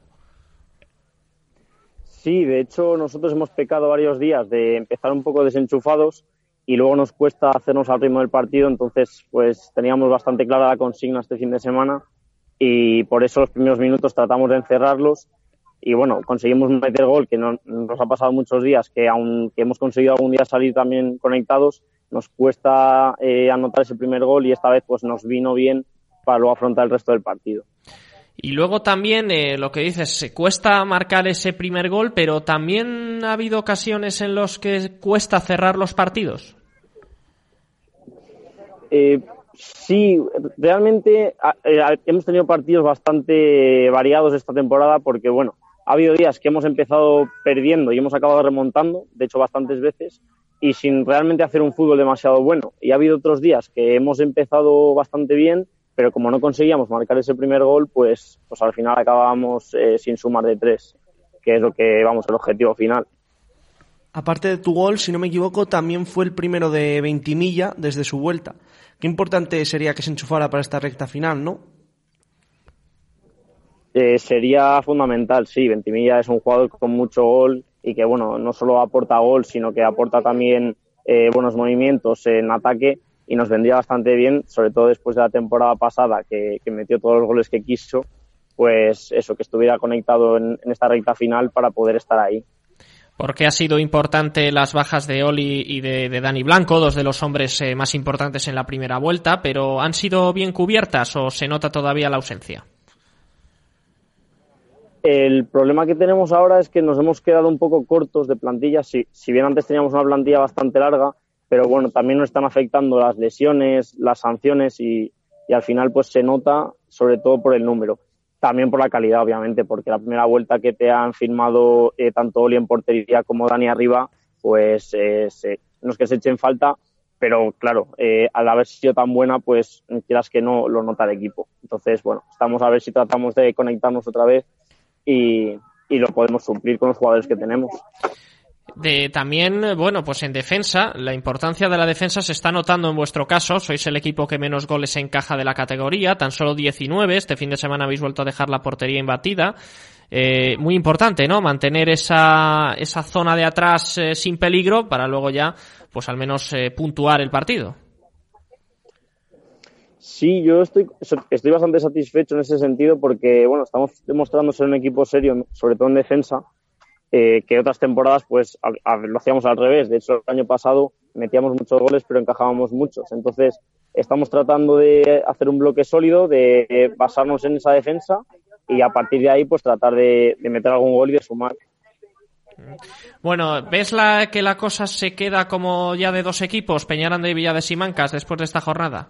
Sí, de hecho nosotros hemos pecado varios días de empezar un poco desenchufados y luego nos cuesta hacernos al ritmo del partido, entonces pues teníamos bastante clara la consigna este fin de semana y por eso los primeros minutos tratamos de encerrarlos y bueno, conseguimos meter gol que no, nos ha pasado muchos días, que aunque hemos conseguido algún día salir también conectados, nos cuesta eh, anotar ese primer gol y esta vez pues nos vino bien para luego afrontar el resto del partido. Y luego también eh, lo que dices, se cuesta marcar ese primer gol, pero también ha habido ocasiones en los que cuesta cerrar los partidos. Eh, sí, realmente eh, hemos tenido partidos bastante variados esta temporada porque, bueno, ha habido días que hemos empezado perdiendo y hemos acabado remontando, de hecho bastantes veces, y sin realmente hacer un fútbol demasiado bueno. Y ha habido otros días que hemos empezado bastante bien, pero como no conseguíamos marcar ese primer gol, pues, pues al final acabábamos eh, sin sumar de tres, que es lo que, vamos, el objetivo final. Aparte de tu gol, si no me equivoco, también fue el primero de Ventimilla desde su vuelta. Qué importante sería que se enchufara para esta recta final, ¿no? Eh, sería fundamental, sí. Ventimilla es un jugador con mucho gol y que, bueno, no solo aporta gol, sino que aporta también eh, buenos movimientos en ataque y nos vendría bastante bien, sobre todo después de la temporada pasada que, metió todos los goles que quiso, pues eso, que estuviera conectado en, esta recta final para poder estar ahí. Porque ha sido importante las bajas de Oli y de, Dani Blanco, dos de los hombres eh, más importantes en la primera vuelta, pero ¿han sido bien cubiertas o se nota todavía la ausencia? El problema que tenemos ahora es que nos hemos quedado un poco cortos de plantilla. Si, si bien antes teníamos una plantilla bastante larga, pero bueno, también nos están afectando las lesiones, las sanciones y, al final pues se nota sobre todo por el número. También por la calidad, obviamente, porque la primera vuelta que te han firmado eh, tanto Oli en portería como Dani arriba, pues eh, no es que se echen falta, pero claro, eh, al haber sido tan buena, pues quieras que no lo nota el equipo. Entonces, bueno, estamos a ver si tratamos de conectarnos otra vez y, lo podemos suplir con los jugadores que tenemos. También, bueno, pues en defensa, la importancia de la defensa se está notando en vuestro caso. Sois el equipo que menos goles encaja de la categoría, tan solo 19. Este fin de semana habéis vuelto a dejar la portería imbatida. Eh, muy importante, ¿no? Mantener esa, esa zona de atrás eh, sin peligro para luego ya, pues al menos eh, puntuar el partido. Sí, yo estoy, estoy bastante satisfecho en ese sentido porque, bueno, estamos demostrando ser un equipo serio, sobre todo en defensa, eh, que otras temporadas, pues, lo hacíamos al revés. De hecho, el año pasado metíamos muchos goles, pero encajábamos muchos. Entonces, estamos tratando de hacer un bloque sólido, de basarnos en esa defensa y a partir de ahí, pues, tratar de, meter algún gol y de sumar. Bueno, ¿ves la, que la cosa se queda como ya de dos equipos, Peñaranda y Villa de Simancas, después de esta jornada?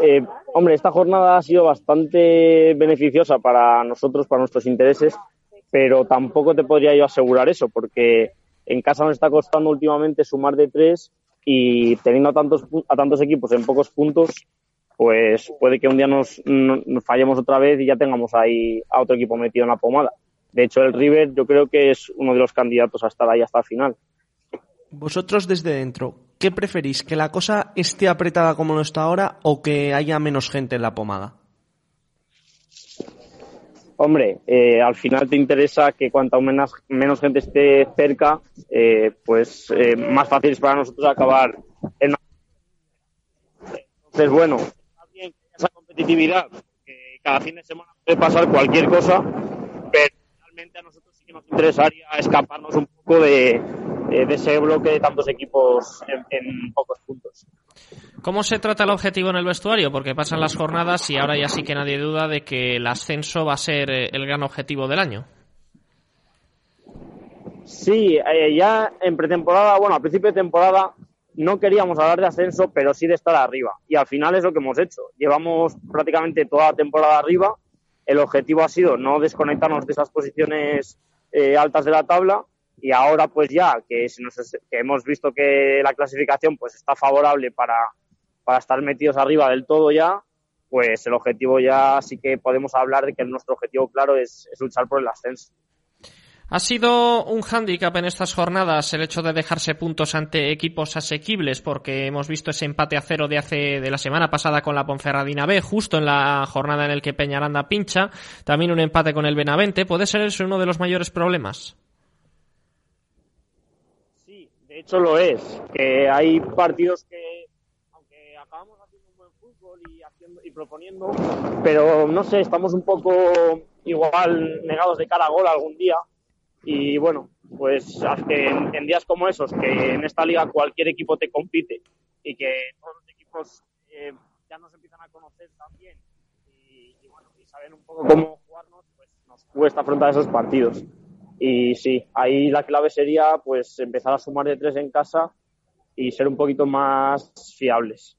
Eh, hombre, esta jornada ha sido bastante beneficiosa para nosotros, para nuestros intereses, pero tampoco te podría yo asegurar eso, porque en casa nos está costando últimamente sumar de tres y teniendo a tantos, a tantos equipos en pocos puntos, pues puede que un día nos, nos, fallemos otra vez y ya tengamos ahí a otro equipo metido en la pomada. De hecho, el River yo creo que es uno de los candidatos a estar ahí hasta el final. Vosotros desde dentro, ¿qué preferís? ¿Que la cosa esté apretada como lo está ahora o que haya menos gente en la pomada? Hombre, eh, al final te interesa que cuanta menos, menos gente esté cerca, eh, pues eh, más fácil es para nosotros acabar en Entonces, bueno, esa competitividad, que cada fin de semana puede pasar cualquier cosa, pero realmente a nosotros sí que nos interesaría escaparnos un poco de, eh, de ese bloque de tantos equipos en, pocos puntos. ¿Cómo se trata el objetivo en el vestuario? Porque pasan las jornadas y ahora ya sí que nadie duda de que el ascenso va a ser eh, el gran objetivo del año. Sí, eh, ya en pretemporada, bueno, a principio de temporada no queríamos hablar de ascenso, pero sí de estar arriba. Y al final es lo que hemos hecho. Llevamos prácticamente toda la temporada arriba. El objetivo ha sido no desconectarnos de esas posiciones altas de la tabla y ahora pues ya que, hemos visto que la clasificación pues está favorable para, para estar metidos arriba del todo ya, pues el objetivo ya sí que podemos hablar de que nuestro objetivo claro es, luchar por el ascenso. Ha sido un hándicap en estas jornadas el hecho de dejarse puntos ante equipos asequibles, porque hemos visto ese empate a cero de hace de la semana pasada con la Ponferradina B, justo en la jornada en el que Peñaranda pincha, también un empate con el Benavente. ¿Puede ser eso uno de los mayores problemas? De hecho lo es, que hay partidos que, aunque acabamos haciendo un buen fútbol y, haciendo, y proponiendo, pero no sé, estamos un poco igual negados de cara a gol algún día. Y bueno, pues que en, días como esos, que en esta liga cualquier equipo te compite y que todos los equipos eh, ya nos empiezan a conocer también y, y, bueno, y saben un poco cómo jugarnos, pues nos cuesta afrontar esos partidos. Y sí, ahí la clave sería pues empezar a sumar de tres en casa y ser un poquito más fiables.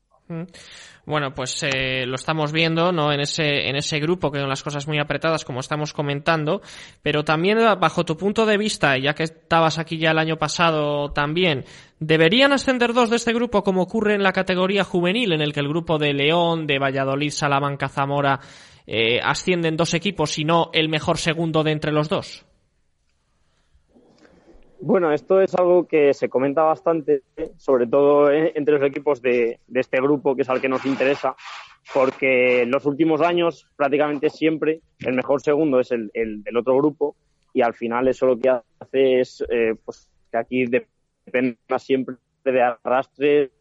Bueno, pues eh, lo estamos viendo, ¿no? En ese, en ese grupo que son las cosas muy apretadas, como estamos comentando, pero también bajo tu punto de vista, ya que estabas aquí ya el año pasado también, ¿deberían ascender dos de este grupo como ocurre en la categoría juvenil, en el que el grupo de León, de Valladolid, Salamanca, Zamora, eh, ascienden dos equipos y no el mejor segundo de entre los dos? Bueno, esto es algo que se comenta bastante, sobre todo entre los equipos de, este grupo, que es al que nos interesa, porque en los últimos años prácticamente siempre el mejor segundo es el, del otro grupo y al final eso lo que hace es eh, pues que aquí dependa siempre de arrastres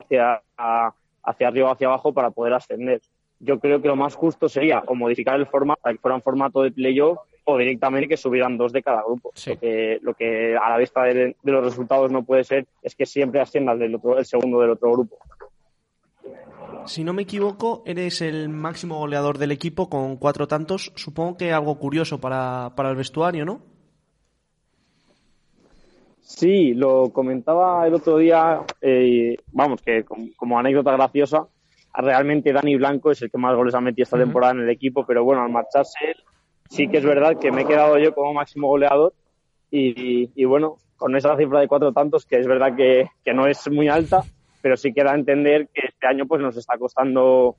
hacia, hacia arriba o hacia abajo para poder ascender. Yo creo que lo más justo sería o modificar el formato, que fuera un formato de playoff o directamente que subieran dos de cada grupo. Lo, que, lo que a la vista de, los resultados no puede ser es que siempre ascienda el, otro, el segundo del otro grupo. Si no me equivoco, eres el máximo goleador del equipo con cuatro tantos. Supongo que algo curioso para, para el vestuario, ¿no? Sí, lo comentaba el otro día, eh, vamos, que como, anécdota graciosa, realmente Dani Blanco es el que más goles ha metido esta temporada en el equipo, pero bueno, al marcharse él, sí que es verdad que me he quedado yo como máximo goleador y, bueno, con esa cifra de cuatro tantos, que es verdad que, no es muy alta, pero sí que da a entender que este año pues nos está costando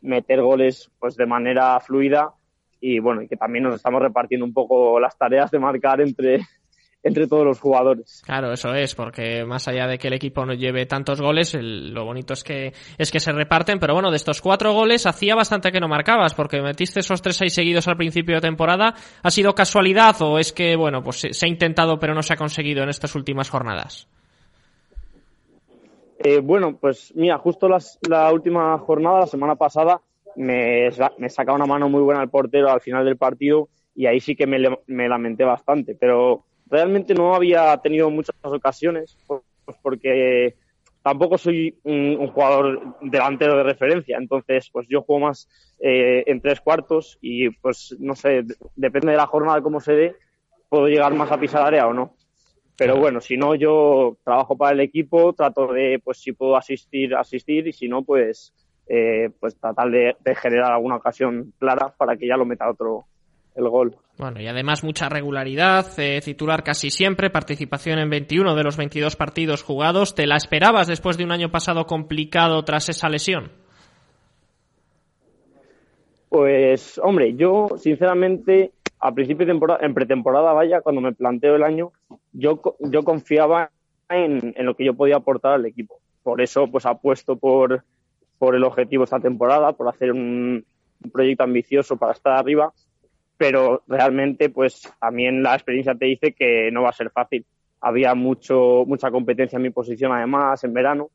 meter goles pues de manera fluida y bueno, y que también nos estamos repartiendo un poco las tareas de marcar entre, entre todos los jugadores. Claro, eso es, porque más allá de que el equipo no lleve tantos goles, lo bonito es que es que se reparten, pero bueno, de estos cuatro goles hacía bastante que no marcabas, porque metiste esos tres seis seguidos al principio de temporada. ¿Ha sido casualidad o es que, bueno, pues se ha intentado pero no se ha conseguido en estas últimas jornadas? Eh, bueno, pues mira, justo la última jornada, la semana pasada, me, me saca una mano muy buena el portero al final del partido y ahí sí que me, me lamenté bastante, pero realmente no había tenido muchas ocasiones, pues porque tampoco soy un, jugador delantero de referencia, entonces pues yo juego más eh, en tres cuartos y pues no sé, depende de la jornada cómo se dé, puedo llegar más a pisar área o no. Pero bueno, si no, yo trabajo para el equipo, trato de, pues si puedo asistir, asistir y si no, pues, eh, pues tratar de, de generar alguna ocasión clara para que ya lo meta otro, el gol. Bueno, y además mucha regularidad, eh, titular casi siempre, participación en 21 de los 22 partidos jugados. ¿Te la esperabas después de un año pasado complicado tras esa lesión? Pues, hombre, yo sinceramente, a principio de temporada, en pretemporada, vaya, cuando me planteo el año, yo, yo confiaba en, en lo que yo podía aportar al equipo. Por eso, pues apuesto por, por el objetivo esta temporada, por hacer un proyecto ambicioso para estar arriba pero realmente pues también la experiencia te dice que no va a ser fácil. Había mucho, mucha competencia en mi posición además en verano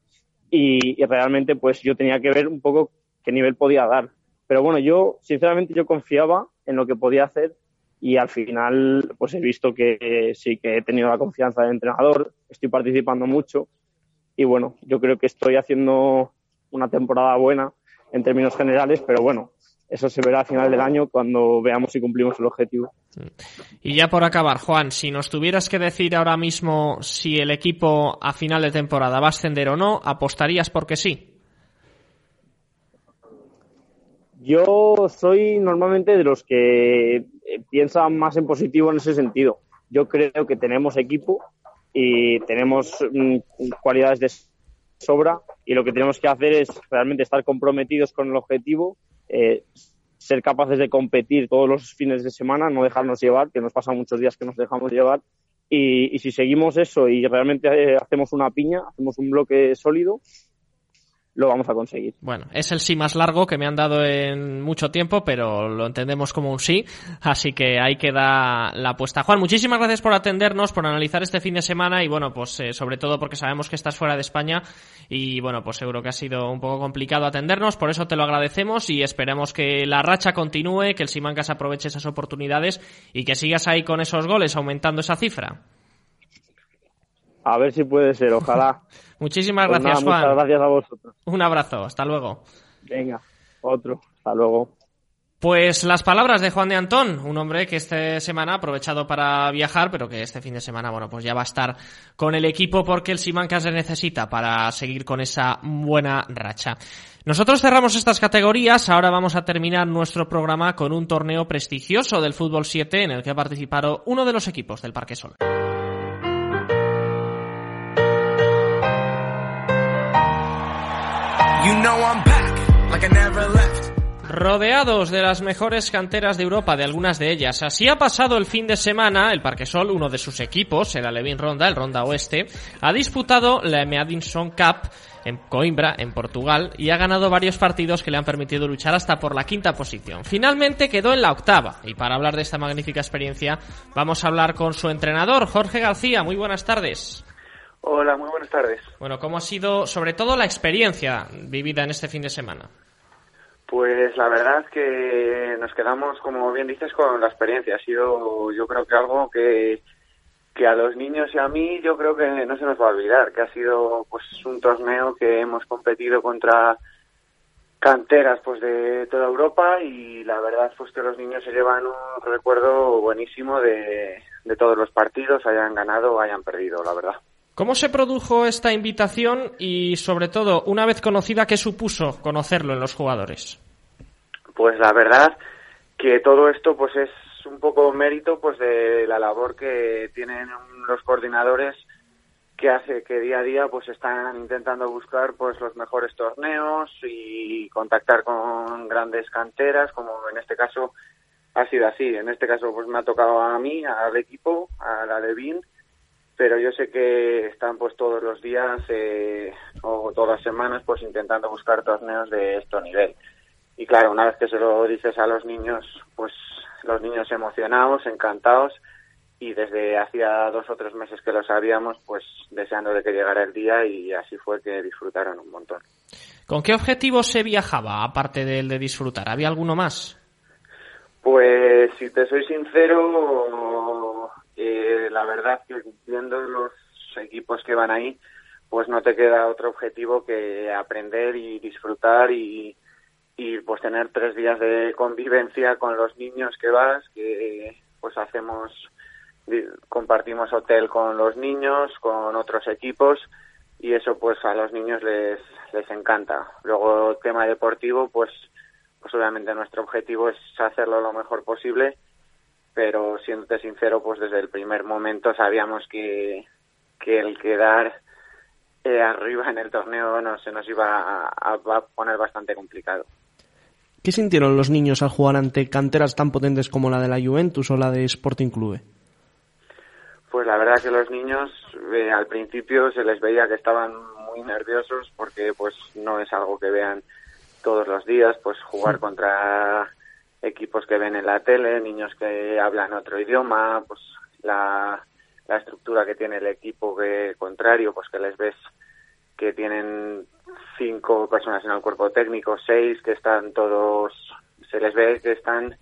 y, realmente pues yo tenía que ver un poco qué nivel podía dar. Pero bueno, yo sinceramente yo confiaba en lo que podía hacer y al final pues he visto que sí que he tenido la confianza del entrenador, estoy participando mucho y bueno, yo creo que estoy haciendo una temporada buena en términos generales, pero bueno, eso se verá a final del año cuando veamos si cumplimos el objetivo. Y ya por acabar, Juan, si nos tuvieras que decir ahora mismo si el equipo a final de temporada va a ascender o no, ¿apostarías porque sí? Yo soy normalmente de los que eh, piensan más en positivo en ese sentido. Yo creo que tenemos equipo y tenemos mm, cualidades de sobra y lo que tenemos que hacer es realmente estar comprometidos con el objetivo eh, ser capaces de competir todos los fines de semana, no dejarnos llevar, que nos pasan muchos días que nos dejamos llevar. Y, y si seguimos eso y realmente eh, hacemos una piña, hacemos un bloque sólido, lo vamos a conseguir. Bueno, es el sí más largo que me han dado en mucho tiempo, pero lo entendemos como un sí, así que ahí queda la apuesta. Juan, muchísimas gracias por atendernos, por analizar este fin de semana y bueno, pues eh, sobre todo porque sabemos que estás fuera de España y bueno, pues seguro que ha sido un poco complicado atendernos, por eso te lo agradecemos y esperemos que la racha continúe, que el Simancas aproveche esas oportunidades y que sigas ahí con esos goles aumentando esa cifra. A ver si puede ser, ojalá. Muchísimas pues gracias, Juan. Muchas gracias a vosotros. Un abrazo, hasta luego. Venga, otro, hasta luego. Pues las palabras de Juan de Antón, un hombre que esta semana ha aprovechado para viajar, pero que este fin de semana, bueno, pues ya va a estar con el equipo porque el Simancas le necesita para seguir con esa buena racha. Nosotros cerramos estas categorías, ahora vamos a terminar nuestro programa con un torneo prestigioso del fútbol 7 en el que ha participado uno de los equipos del Parque Sol. Rodeados de las mejores canteras de Europa, de algunas de ellas. Así ha pasado el fin de semana, el Parquesol, uno de sus equipos, el Alevín Ronda, el Ronda Oeste, ha disputado la Meadinson Cup en Coimbra, en Portugal, y ha ganado varios partidos que le han permitido luchar hasta por la quinta posición. Finalmente quedó en la octava, y para hablar de esta magnífica experiencia vamos a hablar con su entrenador, Jorge García. Muy buenas tardes. Hola, muy buenas tardes. Bueno, ¿cómo ha sido sobre todo la experiencia vivida en este fin de semana? Pues la verdad que nos quedamos, como bien dices, con la experiencia. Ha sido, yo creo que algo que, que a los niños y a mí yo creo que no se nos va a olvidar, que ha sido pues un torneo que hemos competido contra canteras pues de toda Europa y la verdad pues que los niños se llevan un recuerdo buenísimo de, de todos los partidos, hayan ganado o hayan perdido, la verdad. ¿Cómo se produjo esta invitación y, sobre todo, una vez conocida, qué supuso conocerlo en los jugadores? Pues la verdad que todo esto pues es un poco mérito pues de la labor que tienen los coordinadores que hace que día a día pues están intentando buscar pues los mejores torneos y contactar con grandes canteras como en este caso ha sido así en este caso pues me ha tocado a mí al equipo a la Levin pero yo sé que están pues todos los días eh, o todas las semanas pues intentando buscar torneos de este nivel y claro una vez que se lo dices a los niños pues los niños emocionados encantados y desde hacía dos o tres meses que lo sabíamos pues deseando de que llegara el día y así fue que disfrutaron un montón ¿Con qué objetivo se viajaba aparte del de disfrutar? ¿había alguno más? Pues si te soy sincero, eh, la verdad que viendo los equipos que van ahí, pues no te queda otro objetivo que aprender y disfrutar y, y pues tener tres días de convivencia con los niños que vas, que pues hacemos, compartimos hotel con los niños, con otros equipos y eso pues a los niños les, les encanta. Luego tema deportivo, pues, pues obviamente nuestro objetivo es hacerlo lo mejor posible pero siéndote sincero, pues desde el primer momento sabíamos que, que el quedar eh, arriba en el torneo no, se nos iba a, poner bastante complicado. ¿Qué sintieron los niños al jugar ante canteras tan potentes como la de la Juventus o la de Sporting Clube? Pues la verdad que los niños eh, al principio se les veía que estaban muy nerviosos porque pues no es algo que vean todos los días, pues jugar contra equipos que ven en la tele, niños que hablan otro idioma, pues la, estructura que tiene el equipo que contrario, pues que les ves que tienen cinco personas en el cuerpo técnico, seis que están todos, se les ve que están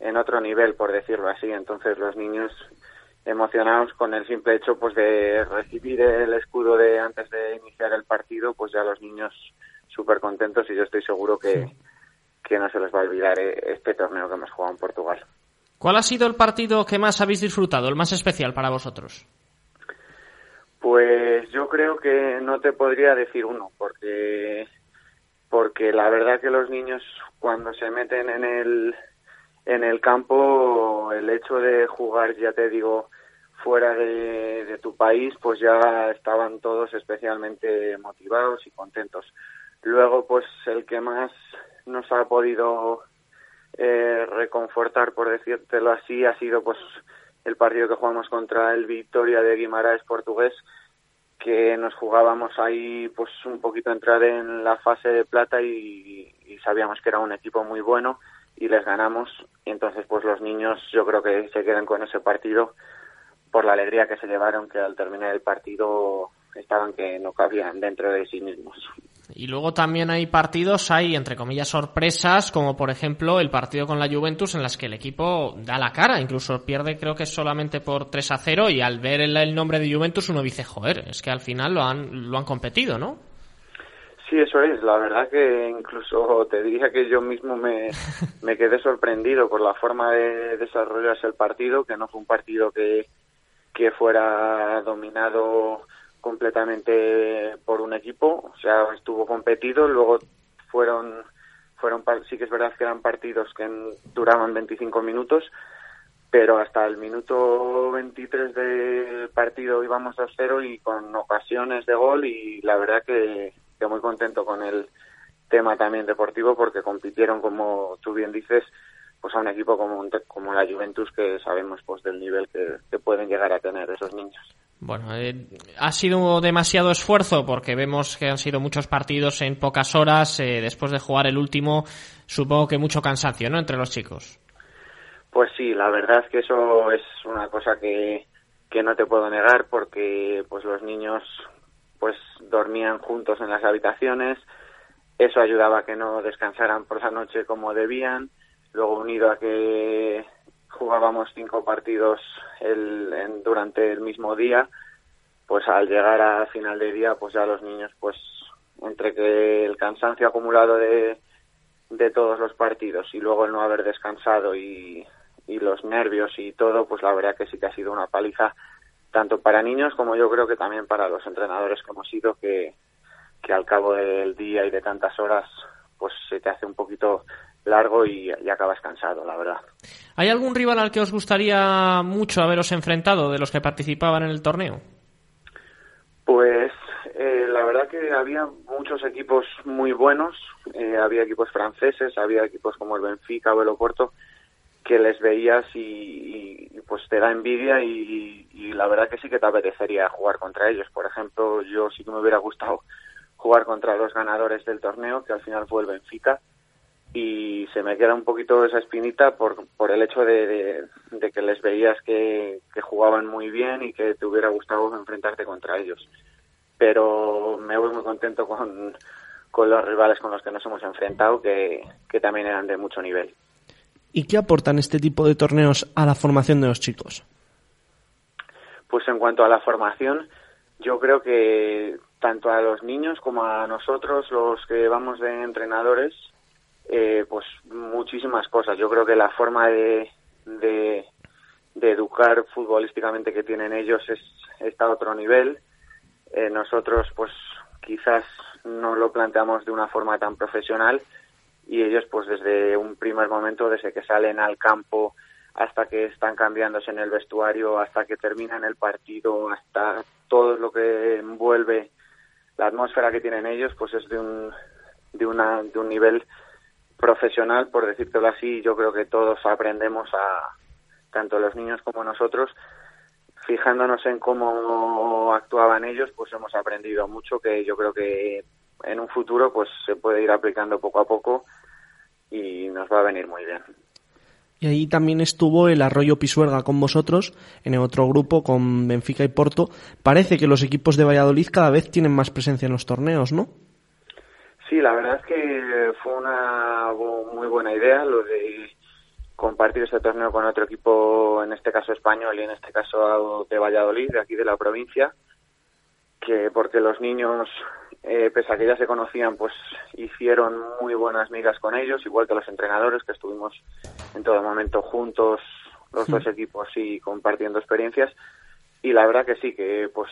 en otro nivel, por decirlo así. Entonces los niños emocionados con el simple hecho pues de recibir el escudo de antes de iniciar el partido, pues ya los niños súper contentos y yo estoy seguro que, que no se les va a olvidar eh, este torneo que hemos jugado en Portugal. ¿Cuál ha sido el partido que más habéis disfrutado, el más especial para vosotros? Pues yo creo que no te podría decir uno, porque porque la verdad que los niños cuando se meten en el en el campo el hecho de jugar ya te digo fuera de, de tu país pues ya estaban todos especialmente motivados y contentos luego pues el que más nos ha podido eh, reconfortar, por decírtelo así, ha sido pues el partido que jugamos contra el Victoria de Guimaraes portugués, que nos jugábamos ahí pues un poquito entrar en la fase de plata y, y sabíamos que era un equipo muy bueno y les ganamos y entonces pues los niños yo creo que se quedan con ese partido por la alegría que se llevaron que al terminar el partido estaban que no cabían dentro de sí mismos. Y luego también hay partidos, hay entre comillas sorpresas, como por ejemplo el partido con la Juventus en las que el equipo da la cara, incluso pierde creo que solamente por 3 a 0 y al ver el, nombre de Juventus uno dice, joder, es que al final lo han, lo han competido, ¿no? Sí, eso es. La verdad que incluso te diría que yo mismo me, me quedé sorprendido por la forma de desarrollarse el partido, que no fue un partido que, que fuera dominado completamente por un equipo, o sea, estuvo competido, luego fueron fueron sí que es verdad que eran partidos que duraban 25 minutos, pero hasta el minuto 23 del partido íbamos a cero y con ocasiones de gol y la verdad que, que muy contento con el tema también deportivo porque compitieron, como tú bien dices, pues a un equipo como, como la Juventus que sabemos pues del nivel que, pueden llegar a tener esos niños. Bueno, eh, ha sido demasiado esfuerzo porque vemos que han sido muchos partidos en pocas horas. Eh, después de jugar el último, supongo que mucho cansancio, ¿no? Entre los chicos. Pues sí, la verdad que eso es una cosa que, que no te puedo negar porque pues los niños pues dormían juntos en las habitaciones, eso ayudaba a que no descansaran por la noche como debían, luego unido a que jugábamos cinco partidos el, durante el mismo día, pues al llegar a final de día, pues ya los niños, pues entre que el cansancio acumulado de, de todos los partidos y luego el no haber descansado y, y los nervios y todo, pues la verdad que sí que ha sido una paliza tanto para niños como yo creo que también para los entrenadores que hemos sido que, que al cabo del día y de tantas horas pues se te hace un poquito largo y, acabas cansado, la verdad. ¿Hay algún rival al que os gustaría mucho haberos enfrentado de los que participaban en el torneo? Pues eh, la verdad que había muchos equipos muy buenos, eh, había equipos franceses, había equipos como el Benfica o el Oporto, que les veías y, pues te da envidia y, la verdad que sí que te apetecería jugar contra ellos. Por ejemplo, yo sí que me hubiera gustado jugar contra los ganadores del torneo, que al final fue el Benfica, y se me queda un poquito esa espinita por, por el hecho de, que les veías que, jugaban muy bien y que te hubiera gustado enfrentarte contra ellos. Pero me voy muy contento con, con los rivales con los que nos hemos enfrentado, que también eran de mucho nivel. ¿Y qué aportan este tipo de torneos a la formación de los chicos? Pues en cuanto a la formación, yo creo que tanto a los niños como a nosotros, los que vamos de entrenadores, eh, pues muchísimas cosas. Yo creo que la forma de, de, educar futbolísticamente que tienen ellos es está a otro nivel. Eh, nosotros, pues quizás no lo planteamos de una forma tan profesional, y ellos pues desde un primer momento, desde que salen al campo hasta que están cambiándose en el vestuario, hasta que terminan el partido, hasta todo lo que envuelve la atmósfera que tienen ellos, pues es de un, de una, de un nivel profesional, por decírtelo así, yo creo que todos aprendemos a, tanto los niños como nosotros, fijándonos en cómo actuaban ellos, pues hemos aprendido mucho que yo creo que en un futuro pues se puede ir aplicando poco a poco y nos va a venir muy bien. Y ahí también estuvo el Arroyo Pisuerga con vosotros, en el otro grupo con Benfica y Porto. Parece que los equipos de Valladolid cada vez tienen más presencia en los torneos, ¿no? Sí, la verdad es que fue una muy buena idea lo de compartir este torneo con otro equipo, en este caso español y en este caso de Valladolid, de aquí de la provincia, que porque los niños eh, pese a que ya se conocían, pues hicieron muy buenas migas con ellos, igual que los entrenadores, que estuvimos en todo momento juntos, los dos equipos y compartiendo experiencias. Y la verdad que sí, que pues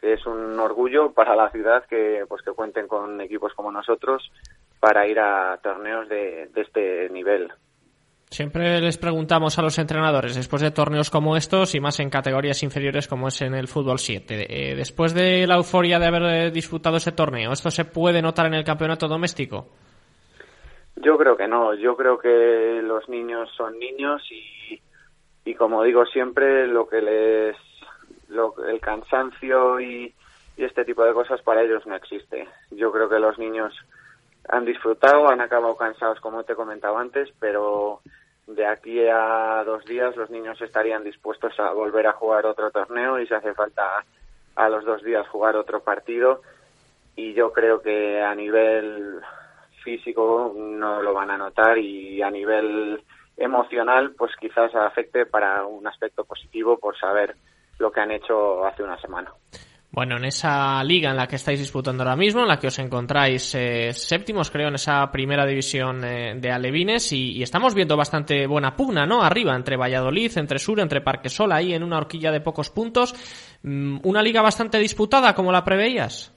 que es un orgullo para la ciudad que pues que cuenten con equipos como nosotros para ir a torneos de este nivel. Siempre les preguntamos a los entrenadores, después de torneos como estos y más en categorías inferiores como es en el fútbol 7, eh, después de la euforia de haber eh, disputado ese torneo, ¿esto se puede notar en el campeonato doméstico? Yo creo que no, yo creo que los niños son niños y, y como digo siempre, lo que les, lo, el cansancio y, este tipo de cosas para ellos no existe. Yo creo que los niños han disfrutado, han acabado cansados como te he comentado antes, pero de aquí a dos días los niños estarían dispuestos a volver a jugar otro torneo y si hace falta a los dos días jugar otro partido y yo creo que a nivel físico no lo van a notar y a nivel emocional pues quizás afecte para un aspecto positivo por saber lo que han hecho hace una semana. Bueno, en esa liga en la que estáis disputando ahora mismo, en la que os encontráis eh, séptimos, creo, en esa primera división eh, de Alevines, y, estamos viendo bastante buena pugna, ¿no? Arriba, entre Valladolid, entre Sur, entre Parquesol, ahí en una horquilla de pocos puntos. Mm, ¿Una liga bastante disputada, como la preveías?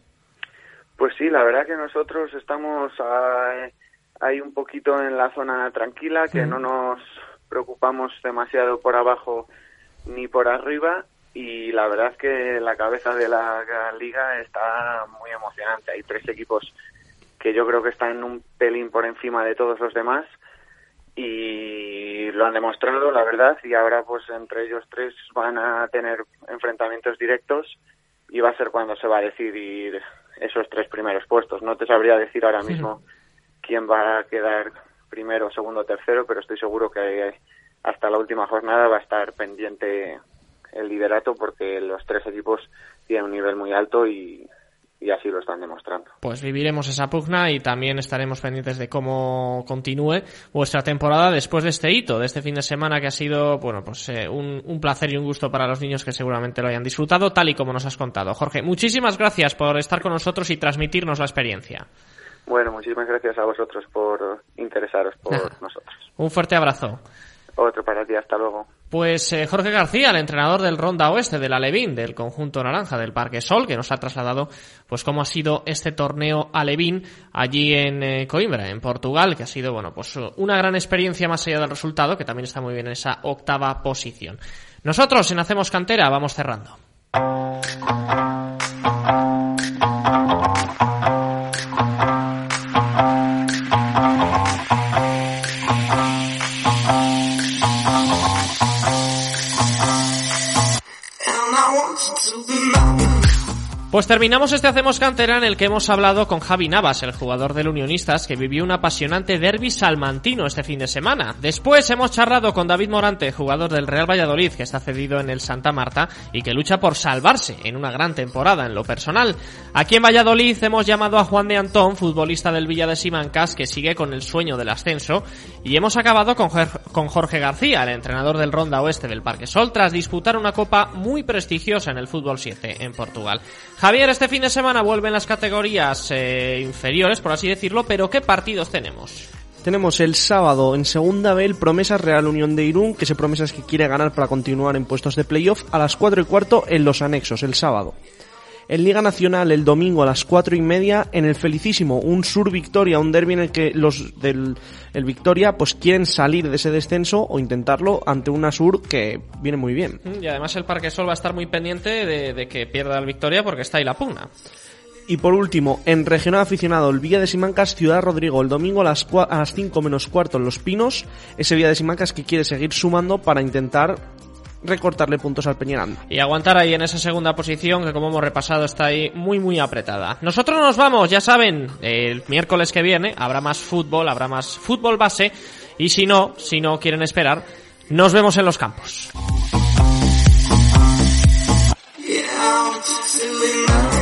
Pues sí, la verdad que nosotros estamos ahí un poquito en la zona tranquila, que no nos preocupamos demasiado por abajo ni por arriba y la verdad es que la cabeza de la liga está muy emocionante. Hay tres equipos que yo creo que están un pelín por encima de todos los demás y lo han demostrado, la verdad, y ahora pues entre ellos tres van a tener enfrentamientos directos y va a ser cuando se va a decidir esos tres primeros puestos. No te sabría decir ahora mismo quién va a quedar primero, segundo, tercero, pero estoy seguro que hasta la última jornada va a estar pendiente el liderato porque los tres equipos tienen un nivel muy alto y, y así lo están demostrando. Pues viviremos esa pugna y también estaremos pendientes de cómo continúe vuestra temporada después de este hito, de este fin de semana que ha sido, bueno, pues eh, un, un, placer y un gusto para los niños que seguramente lo hayan disfrutado, tal y como nos has contado. Jorge, muchísimas gracias por estar con nosotros y transmitirnos la experiencia. Bueno, muchísimas gracias a vosotros por interesaros por nosotros. Un fuerte abrazo. Otro para ti, hasta luego. Pues eh, Jorge García, el entrenador del Ronda Oeste, del Alevín, del conjunto naranja del Parque Sol, que nos ha trasladado pues cómo ha sido este torneo Alevín allí en eh, Coimbra, en Portugal, que ha sido bueno pues una gran experiencia más allá del resultado, que también está muy bien en esa octava posición. Nosotros en Hacemos Cantera vamos cerrando. Pues terminamos este Hacemos Cantera en el que hemos hablado con Javi Navas, el jugador del Unionistas, que vivió un apasionante derby salmantino este fin de semana. Después hemos charlado con David Morante, jugador del Real Valladolid, que está cedido en el Santa Marta y que lucha por salvarse en una gran temporada en lo personal. Aquí en Valladolid hemos llamado a Juan de Antón, futbolista del Villa de Simancas, que sigue con el sueño del ascenso, y hemos acabado con, Jorge García, el entrenador del Ronda Oeste del Parque Sol, tras disputar una copa muy prestigiosa en el fútbol 7 en Portugal. Javier, este fin de semana vuelven las categorías eh, inferiores, por así decirlo, pero ¿qué partidos tenemos? Tenemos el sábado en segunda B el Promesas Real Unión de Irún, que se promesas que quiere ganar para continuar en puestos de playoff a las 4 y cuarto en los anexos, el sábado. En Liga Nacional el domingo a las 4 y media en el Felicísimo, un Sur Victoria, un derby en el que los del el Victoria pues quieren salir de ese descenso o intentarlo ante una Sur que viene muy bien. Y además el Parque Sol va a estar muy pendiente de, de que pierda el Victoria porque está ahí la pugna. Y por último, en regional aficionado, el Villa de Simancas, Ciudad Rodrigo, el domingo a las, a las 5 menos cuarto en Los Pinos, ese Villa de Simancas que quiere seguir sumando para intentar recortarle puntos al Peñaranda. Y aguantar ahí en esa segunda posición que como hemos repasado está ahí muy muy apretada. Nosotros nos vamos, ya saben, el miércoles que viene habrá más fútbol, habrá más fútbol base y si no, si no quieren esperar, nos vemos en los campos. Yeah,